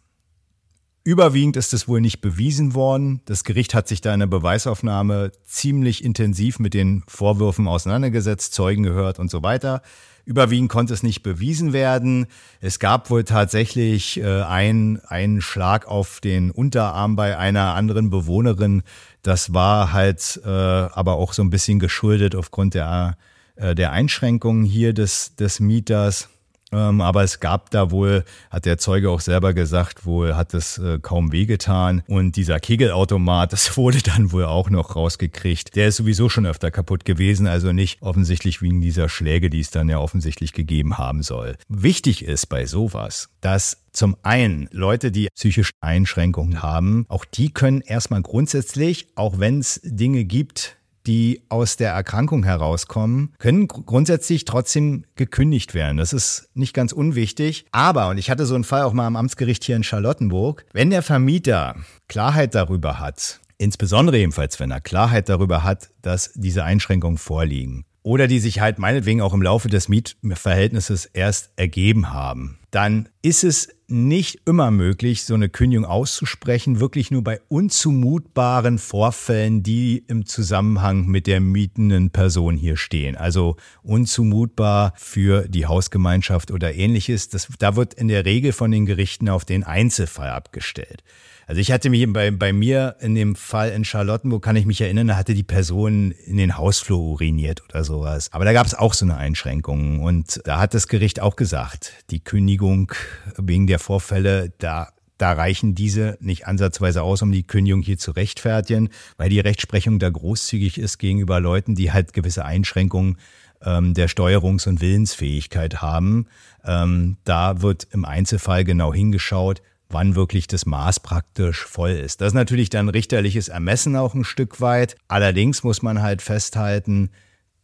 Überwiegend ist es wohl nicht bewiesen worden. Das Gericht hat sich da in der Beweisaufnahme ziemlich intensiv mit den Vorwürfen auseinandergesetzt, Zeugen gehört und so weiter. Überwiegend konnte es nicht bewiesen werden. Es gab wohl tatsächlich äh, ein, einen Schlag auf den Unterarm bei einer anderen Bewohnerin. Das war halt äh, aber auch so ein bisschen geschuldet aufgrund der, äh, der Einschränkungen hier des, des Mieters. Ähm, aber es gab da wohl, hat der Zeuge auch selber gesagt, wohl hat es äh, kaum wehgetan. Und dieser Kegelautomat, das wurde dann wohl auch noch rausgekriegt. Der ist sowieso schon öfter kaputt gewesen, also nicht offensichtlich wegen dieser Schläge, die es dann ja offensichtlich gegeben haben soll. Wichtig ist bei sowas, dass zum einen Leute, die psychische Einschränkungen haben, auch die können erstmal grundsätzlich, auch wenn es Dinge gibt, die aus der Erkrankung herauskommen, können grundsätzlich trotzdem gekündigt werden. Das ist nicht ganz unwichtig. Aber, und ich hatte so einen Fall auch mal am Amtsgericht hier in Charlottenburg, wenn der Vermieter Klarheit darüber hat, insbesondere ebenfalls, wenn er Klarheit darüber hat, dass diese Einschränkungen vorliegen, oder die sich halt meinetwegen auch im Laufe des Mietverhältnisses erst ergeben haben, dann ist es nicht immer möglich, so eine Kündigung auszusprechen, wirklich nur bei unzumutbaren Vorfällen, die im Zusammenhang mit der mietenden Person hier stehen. Also unzumutbar für die Hausgemeinschaft oder ähnliches. Das, da wird in der Regel von den Gerichten auf den Einzelfall abgestellt. Also ich hatte mich bei, bei mir in dem Fall in Charlottenburg, kann ich mich erinnern, da hatte die Person in den Hausflur uriniert oder sowas. Aber da gab es auch so eine Einschränkung. Und da hat das Gericht auch gesagt, die Kündigung wegen der Vorfälle, da da reichen diese nicht ansatzweise aus, um die Kündigung hier zu rechtfertigen, weil die Rechtsprechung da großzügig ist gegenüber Leuten, die halt gewisse Einschränkungen ähm, der Steuerungs- und Willensfähigkeit haben. Ähm, da wird im Einzelfall genau hingeschaut, wann wirklich das Maß praktisch voll ist. Das ist natürlich dann richterliches Ermessen auch ein Stück weit. Allerdings muss man halt festhalten,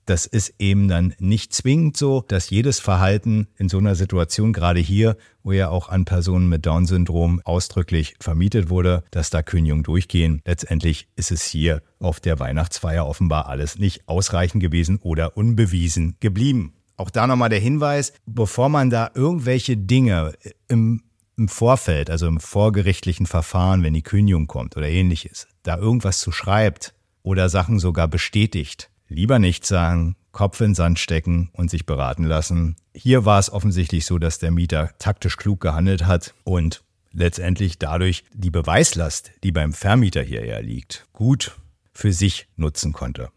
das ist eben dann nicht zwingend so, dass jedes Verhalten in so einer Situation, gerade hier, wo ja auch an Personen mit Down-Syndrom ausdrücklich vermietet wurde, dass da Kündigungen durchgehen. Letztendlich ist es hier auf der Weihnachtsfeier offenbar alles nicht ausreichend gewesen oder unbewiesen geblieben. Auch da nochmal der Hinweis, bevor man da irgendwelche Dinge im im Vorfeld, also im vorgerichtlichen Verfahren, wenn die Kündigung kommt oder ähnliches, da irgendwas zu schreibt oder Sachen sogar bestätigt, lieber nicht sagen, Kopf in Sand stecken und sich beraten lassen. Hier war es offensichtlich so, dass der Mieter taktisch klug gehandelt hat und letztendlich dadurch die Beweislast, die beim Vermieter hier eher liegt, gut für sich nutzen konnte.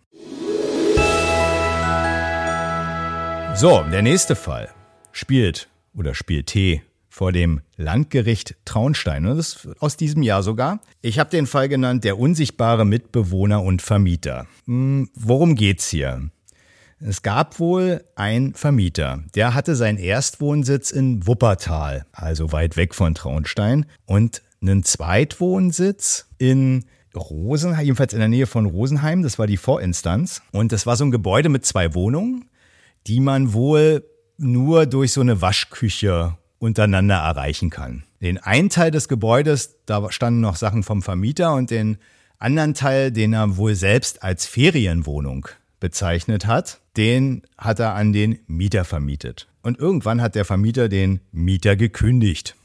So, der nächste Fall spielt oder spielt T vor dem Landgericht Traunstein. Und das ist aus diesem Jahr sogar. Ich habe den Fall genannt, der unsichtbare Mitbewohner und Vermieter. Hm, worum geht's hier? Es gab wohl einen Vermieter, der hatte seinen Erstwohnsitz in Wuppertal, also weit weg von Traunstein, und einen Zweitwohnsitz in Rosenheim, jedenfalls in der Nähe von Rosenheim, das war die Vorinstanz. Und das war so ein Gebäude mit zwei Wohnungen, die man wohl nur durch so eine Waschküche untereinander erreichen kann. Den einen Teil des Gebäudes, da standen noch Sachen vom Vermieter und den anderen Teil, den er wohl selbst als Ferienwohnung bezeichnet hat, den hat er an den Mieter vermietet. Und irgendwann hat der Vermieter den Mieter gekündigt.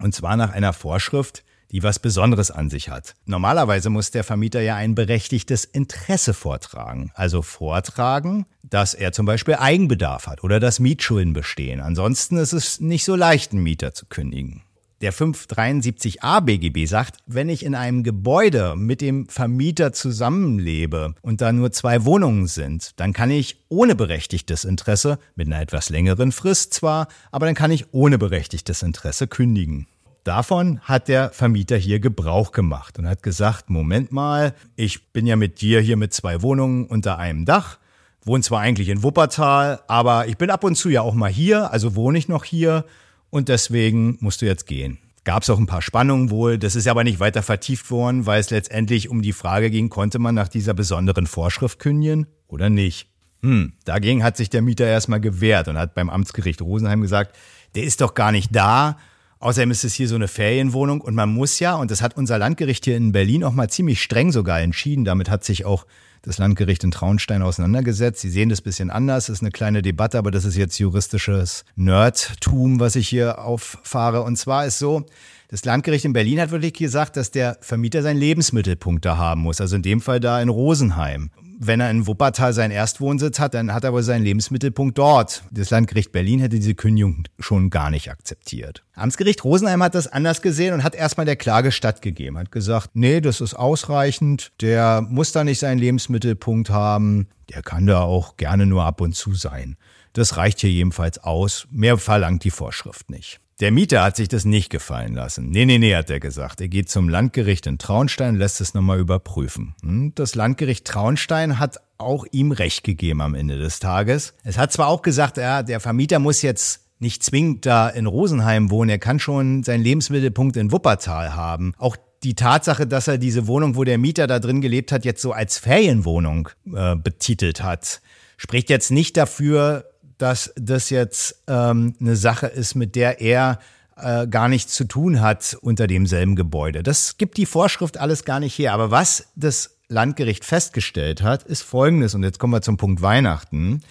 Und zwar nach einer Vorschrift, die was Besonderes an sich hat. Normalerweise muss der Vermieter ja ein berechtigtes Interesse vortragen. Also vortragen, dass er zum Beispiel Eigenbedarf hat oder dass Mietschulden bestehen. Ansonsten ist es nicht so leicht, einen Mieter zu kündigen. Der 573a BGB sagt, wenn ich in einem Gebäude mit dem Vermieter zusammenlebe und da nur zwei Wohnungen sind, dann kann ich ohne berechtigtes Interesse, mit einer etwas längeren Frist zwar, aber dann kann ich ohne berechtigtes Interesse kündigen. Davon hat der Vermieter hier Gebrauch gemacht und hat gesagt, Moment mal, ich bin ja mit dir hier mit zwei Wohnungen unter einem Dach, wohne zwar eigentlich in Wuppertal, aber ich bin ab und zu ja auch mal hier, also wohne ich noch hier und deswegen musst du jetzt gehen. Gab es auch ein paar Spannungen wohl, das ist aber nicht weiter vertieft worden, weil es letztendlich um die Frage ging, konnte man nach dieser besonderen Vorschrift kündigen oder nicht. Hm, dagegen hat sich der Mieter erstmal gewehrt und hat beim Amtsgericht Rosenheim gesagt, der ist doch gar nicht da Außerdem ist es hier so eine Ferienwohnung und man muss ja, und das hat unser Landgericht hier in Berlin auch mal ziemlich streng sogar entschieden, damit hat sich auch das Landgericht in Traunstein auseinandergesetzt. Sie sehen das bisschen anders, das ist eine kleine Debatte, aber das ist jetzt juristisches Nerdtum, was ich hier auffahre. Und zwar ist so, das Landgericht in Berlin hat wirklich gesagt, dass der Vermieter seinen Lebensmittelpunkt da haben muss. Also in dem Fall da in Rosenheim. Wenn er in Wuppertal seinen Erstwohnsitz hat, dann hat er aber seinen Lebensmittelpunkt dort. Das Landgericht Berlin hätte diese Kündigung schon gar nicht akzeptiert. Amtsgericht Rosenheim hat das anders gesehen und hat erstmal der Klage stattgegeben. Hat gesagt, nee, das ist ausreichend. Der muss da nicht seinen Lebensmittelpunkt haben. Der kann da auch gerne nur ab und zu sein. Das reicht hier jedenfalls aus. Mehr verlangt die Vorschrift nicht. Der Mieter hat sich das nicht gefallen lassen. Nee, nee, nee, hat er gesagt. Er geht zum Landgericht in Traunstein, lässt es nochmal überprüfen. Hm, das Landgericht Traunstein hat auch ihm Recht gegeben am Ende des Tages. Es hat zwar auch gesagt, ja, der Vermieter muss jetzt nicht zwingend da in Rosenheim wohnen, er kann schon seinen Lebensmittelpunkt in Wuppertal haben. Auch die Tatsache, dass er diese Wohnung, wo der Mieter da drin gelebt hat, jetzt so als Ferienwohnung äh, betitelt hat, spricht jetzt nicht dafür, dass das jetzt ähm, eine Sache ist, mit der er äh, gar nichts zu tun hat unter demselben Gebäude. Das gibt die Vorschrift alles gar nicht her. Aber was das Landgericht festgestellt hat, ist Folgendes. Und jetzt kommen wir zum Punkt Weihnachten.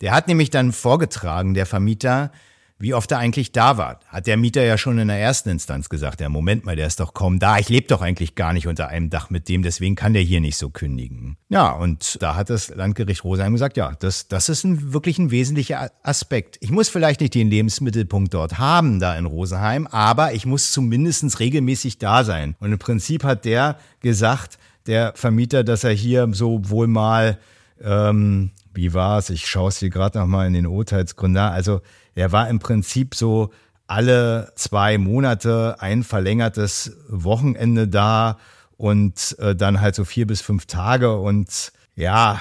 Der hat nämlich dann vorgetragen, der Vermieter, wie oft er eigentlich da war. Hat der Mieter ja schon in der ersten Instanz gesagt, ja, Moment mal, der ist doch kaum da. Ich lebe doch eigentlich gar nicht unter einem Dach mit dem, deswegen kann der hier nicht so kündigen. Ja, und da hat das Landgericht Rosheim gesagt, ja, das, das ist ein, wirklich ein wesentlicher Aspekt. Ich muss vielleicht nicht den Lebensmittelpunkt dort haben, da in Rosenheim, aber ich muss zumindest regelmäßig da sein. Und im Prinzip hat der gesagt, der Vermieter, dass er hier so wohl mal, ähm, wie war es? Ich schaue es hier gerade nochmal in den Urteilsgründen. Also er war im Prinzip so alle zwei Monate ein verlängertes Wochenende da und äh, dann halt so vier bis fünf Tage. Und ja,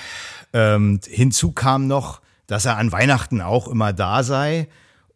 ähm, hinzu kam noch, dass er an Weihnachten auch immer da sei.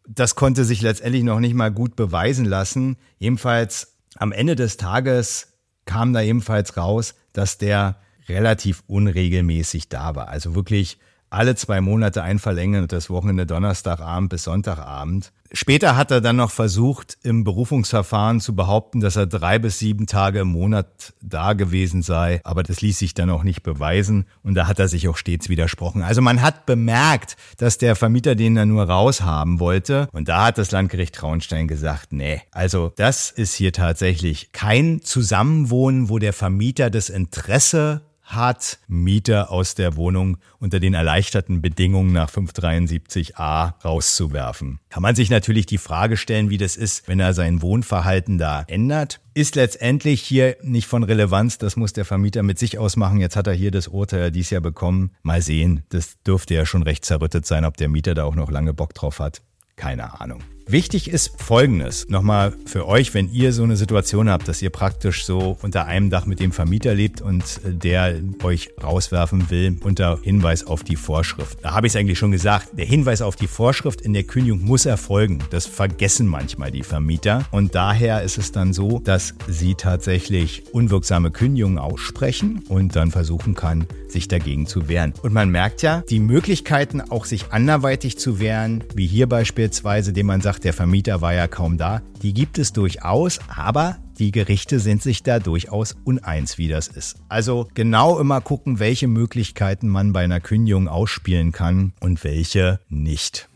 Das konnte sich letztendlich noch nicht mal gut beweisen lassen. Jedenfalls am Ende des Tages kam da ebenfalls raus, dass der relativ unregelmäßig da war. Also wirklich alle zwei Monate ein verlängertes Wochenende Donnerstagabend bis Sonntagabend. Später hat er dann noch versucht, im Berufungsverfahren zu behaupten, dass er drei bis sieben Tage im Monat da gewesen sei, aber das ließ sich dann auch nicht beweisen und da hat er sich auch stets widersprochen. Also man hat bemerkt, dass der Vermieter den dann nur raushaben wollte und da hat das Landgericht Traunstein gesagt, nee, also das ist hier tatsächlich kein Zusammenwohnen, wo der Vermieter das Interesse hat, Mieter aus der Wohnung unter den erleichterten Bedingungen nach 573a rauszuwerfen. Kann man sich natürlich die Frage stellen, wie das ist, wenn er sein Wohnverhalten da ändert. Ist letztendlich hier nicht von Relevanz, das muss der Vermieter mit sich ausmachen. Jetzt hat er hier das Urteil dies Jahr bekommen. Mal sehen, das dürfte ja schon recht zerrüttet sein, ob der Mieter da auch noch lange Bock drauf hat. Keine Ahnung. Wichtig ist Folgendes, nochmal für euch, wenn ihr so eine Situation habt, dass ihr praktisch so unter einem Dach mit dem Vermieter lebt und der euch rauswerfen will, unter Hinweis auf die Vorschrift. Da habe ich es eigentlich schon gesagt, der Hinweis auf die Vorschrift in der Kündigung muss erfolgen. Das vergessen manchmal die Vermieter und daher ist es dann so, dass sie tatsächlich unwirksame Kündigungen aussprechen und dann versuchen kann, sich dagegen zu wehren. Und man merkt ja, die Möglichkeiten auch sich anderweitig zu wehren, wie hier beispielsweise, dem man sagt, der Vermieter war ja kaum da. Die gibt es durchaus, aber die Gerichte sind sich da durchaus uneins, wie das ist. Also genau immer gucken, welche Möglichkeiten man bei einer Kündigung ausspielen kann und welche nicht.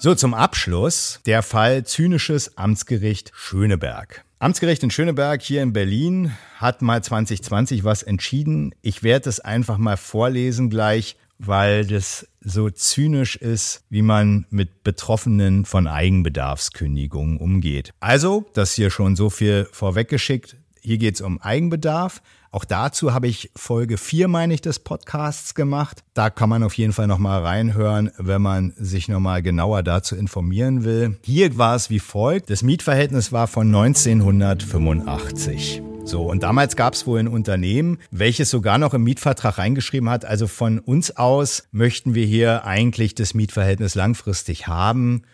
So, zum Abschluss der Fall Zynisches Amtsgericht Schöneberg. Amtsgericht in Schöneberg hier in Berlin hat mal 2020 was entschieden. Ich werde es einfach mal vorlesen gleich weil das so zynisch ist, wie man mit Betroffenen von Eigenbedarfskündigungen umgeht. Also, das hier schon so viel vorweggeschickt. Hier geht es um Eigenbedarf. Auch dazu habe ich Folge 4, meine ich, des Podcasts gemacht. Da kann man auf jeden Fall nochmal reinhören, wenn man sich nochmal genauer dazu informieren will. Hier war es wie folgt. Das Mietverhältnis war von 1985. So, und damals gab es wohl ein Unternehmen, welches sogar noch im Mietvertrag reingeschrieben hat, also von uns aus möchten wir hier eigentlich das Mietverhältnis langfristig haben.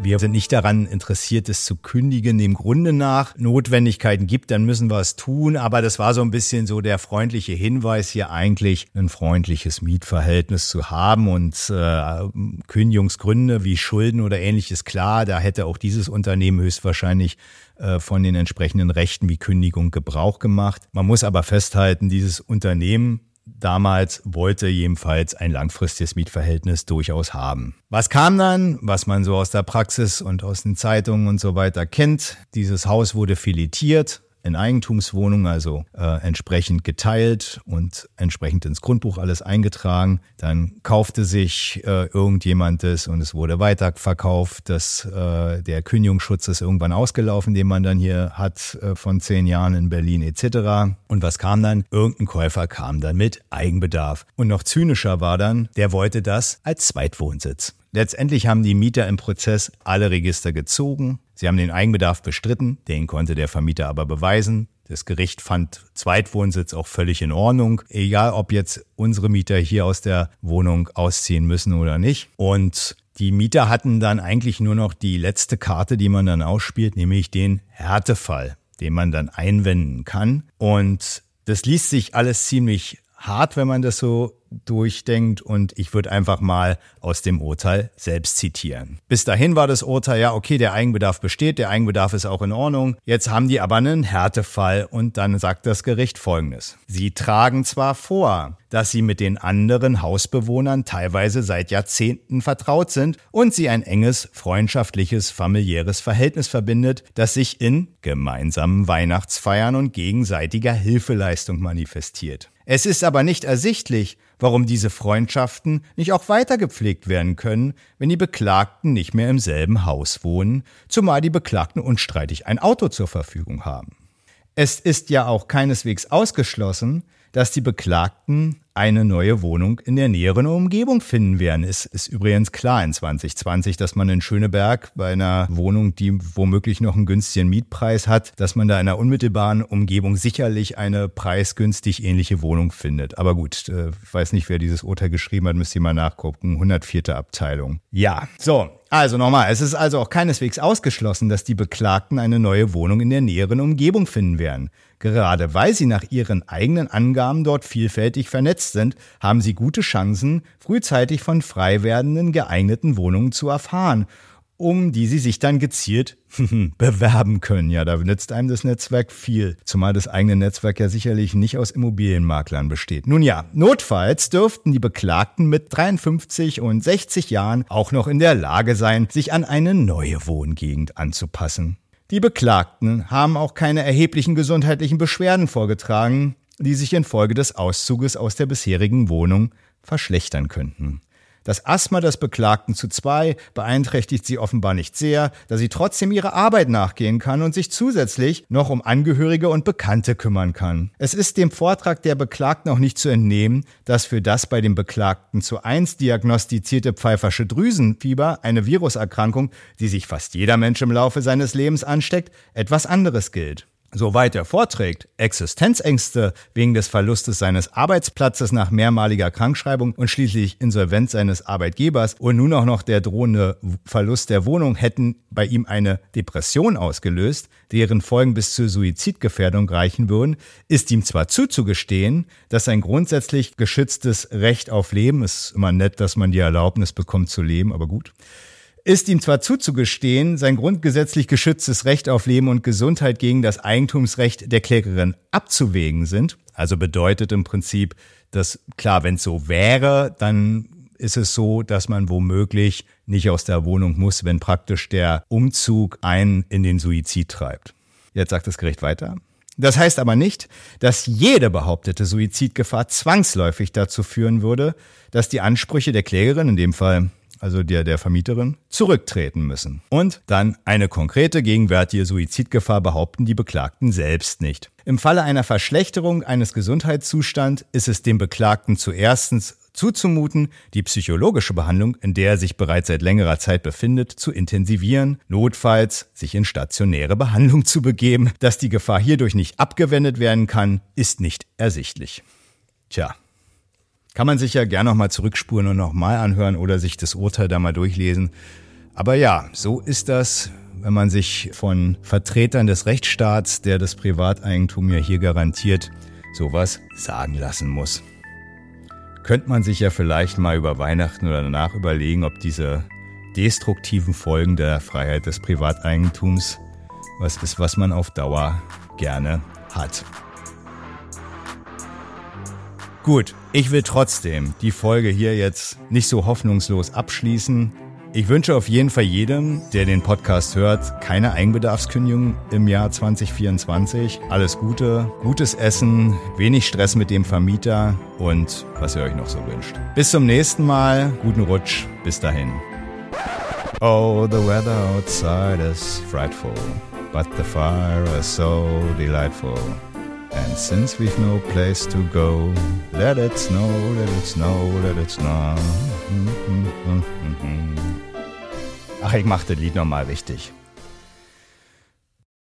Wir sind nicht daran interessiert, es zu kündigen. Dem Grunde nach Notwendigkeiten gibt, dann müssen wir es tun. Aber das war so ein bisschen so der freundliche Hinweis, hier eigentlich ein freundliches Mietverhältnis zu haben und äh, Kündigungsgründe wie Schulden oder ähnliches klar. Da hätte auch dieses Unternehmen höchstwahrscheinlich äh, von den entsprechenden Rechten wie Kündigung Gebrauch gemacht. Man muss aber festhalten, dieses Unternehmen damals wollte jedenfalls ein langfristiges Mietverhältnis durchaus haben. Was kam dann, was man so aus der Praxis und aus den Zeitungen und so weiter kennt? Dieses Haus wurde filetiert, in Eigentumswohnung, also äh, entsprechend geteilt und entsprechend ins Grundbuch alles eingetragen. Dann kaufte sich äh, irgendjemand das und es wurde weiterverkauft. Das, äh, der Kündigungsschutz ist irgendwann ausgelaufen, den man dann hier hat äh, von zehn Jahren in Berlin etc. Und was kam dann? Irgendein Käufer kam dann mit Eigenbedarf. Und noch zynischer war dann, der wollte das als Zweitwohnsitz. Letztendlich haben die Mieter im Prozess alle Register gezogen. Sie haben den Eigenbedarf bestritten, den konnte der Vermieter aber beweisen. Das Gericht fand Zweitwohnsitz auch völlig in Ordnung, egal ob jetzt unsere Mieter hier aus der Wohnung ausziehen müssen oder nicht. Und die Mieter hatten dann eigentlich nur noch die letzte Karte, die man dann ausspielt, nämlich den Härtefall, den man dann einwenden kann. Und das liest sich alles ziemlich hart, wenn man das so durchdenkt und ich würde einfach mal aus dem Urteil selbst zitieren. Bis dahin war das Urteil, ja, okay, der Eigenbedarf besteht, der Eigenbedarf ist auch in Ordnung. Jetzt haben die aber einen Härtefall und dann sagt das Gericht Folgendes. Sie tragen zwar vor, dass sie mit den anderen Hausbewohnern teilweise seit Jahrzehnten vertraut sind und sie ein enges, freundschaftliches, familiäres Verhältnis verbindet, das sich in gemeinsamen Weihnachtsfeiern und gegenseitiger Hilfeleistung manifestiert. Es ist aber nicht ersichtlich, warum diese Freundschaften nicht auch weiter gepflegt werden können, wenn die Beklagten nicht mehr im selben Haus wohnen, zumal die Beklagten unstreitig ein Auto zur Verfügung haben. Es ist ja auch keineswegs ausgeschlossen, dass die Beklagten eine neue Wohnung in der näheren Umgebung finden werden. Es ist übrigens klar in 2020, dass man in Schöneberg bei einer Wohnung, die womöglich noch einen günstigen Mietpreis hat, dass man da in einer unmittelbaren Umgebung sicherlich eine preisgünstig ähnliche Wohnung findet. Aber gut, äh, weiß nicht, wer dieses Urteil geschrieben hat, müsst ihr mal nachgucken. 104. Abteilung. Ja, so, also nochmal, es ist also auch keineswegs ausgeschlossen, dass die Beklagten eine neue Wohnung in der näheren Umgebung finden werden. Gerade weil sie nach ihren eigenen Angaben dort vielfältig vernetzt sind, haben sie gute Chancen, frühzeitig von frei werdenden geeigneten Wohnungen zu erfahren, um die sie sich dann gezielt bewerben können. Ja, da nützt einem das Netzwerk viel, zumal das eigene Netzwerk ja sicherlich nicht aus Immobilienmaklern besteht. Nun ja, notfalls dürften die Beklagten mit 53 und 60 Jahren auch noch in der Lage sein, sich an eine neue Wohngegend anzupassen. Die Beklagten haben auch keine erheblichen gesundheitlichen Beschwerden vorgetragen, die sich infolge des Auszuges aus der bisherigen Wohnung verschlechtern könnten. Das Asthma des Beklagten zu zwei beeinträchtigt sie offenbar nicht sehr, da sie trotzdem ihrer Arbeit nachgehen kann und sich zusätzlich noch um Angehörige und Bekannte kümmern kann. Es ist dem Vortrag der Beklagten auch nicht zu entnehmen, dass für das bei dem Beklagten zu eins diagnostizierte pfeifersche Drüsenfieber, eine Viruserkrankung, die sich fast jeder Mensch im Laufe seines Lebens ansteckt, etwas anderes gilt. Soweit er vorträgt, Existenzängste wegen des Verlustes seines Arbeitsplatzes nach mehrmaliger Krankschreibung und schließlich Insolvenz seines Arbeitgebers und nun auch noch der drohende Verlust der Wohnung hätten bei ihm eine Depression ausgelöst, deren Folgen bis zur Suizidgefährdung reichen würden, ist ihm zwar zuzugestehen, dass sein grundsätzlich geschütztes Recht auf Leben, ist immer nett, dass man die Erlaubnis bekommt zu leben, aber gut, ist ihm zwar zuzugestehen, sein grundgesetzlich geschütztes Recht auf Leben und Gesundheit gegen das Eigentumsrecht der Klägerin abzuwägen sind. Also bedeutet im Prinzip, dass klar, wenn es so wäre, dann ist es so, dass man womöglich nicht aus der Wohnung muss, wenn praktisch der Umzug einen in den Suizid treibt. Jetzt sagt das Gericht weiter. Das heißt aber nicht, dass jede behauptete Suizidgefahr zwangsläufig dazu führen würde, dass die Ansprüche der Klägerin, in dem Fall also der der Vermieterin, zurücktreten müssen. Und dann eine konkrete gegenwärtige Suizidgefahr behaupten die Beklagten selbst nicht. Im Falle einer Verschlechterung eines Gesundheitszustands ist es dem Beklagten zuerstens zuzumuten, die psychologische Behandlung, in der er sich bereits seit längerer Zeit befindet, zu intensivieren, notfalls sich in stationäre Behandlung zu begeben. Dass die Gefahr hierdurch nicht abgewendet werden kann, ist nicht ersichtlich. Tja, kann man sich ja gerne nochmal zurückspuren und nochmal anhören oder sich das Urteil da mal durchlesen. Aber ja, so ist das, wenn man sich von Vertretern des Rechtsstaats, der das Privateigentum ja hier garantiert, sowas sagen lassen muss. Könnte man sich ja vielleicht mal über Weihnachten oder danach überlegen, ob diese destruktiven Folgen der Freiheit des Privateigentums was ist, was man auf Dauer gerne hat. Gut, ich will trotzdem die Folge hier jetzt nicht so hoffnungslos abschließen. Ich wünsche auf jeden Fall jedem, der den Podcast hört, keine Eigenbedarfskündigung im Jahr 2024. Alles Gute, gutes Essen, wenig Stress mit dem Vermieter und was ihr euch noch so wünscht. Bis zum nächsten Mal, guten Rutsch, bis dahin. Oh, the weather outside is frightful, but the fire is so delightful. And since we've no place to go, let it snow, let it snow, let it snow. Ach, ich mach das Lied nochmal richtig.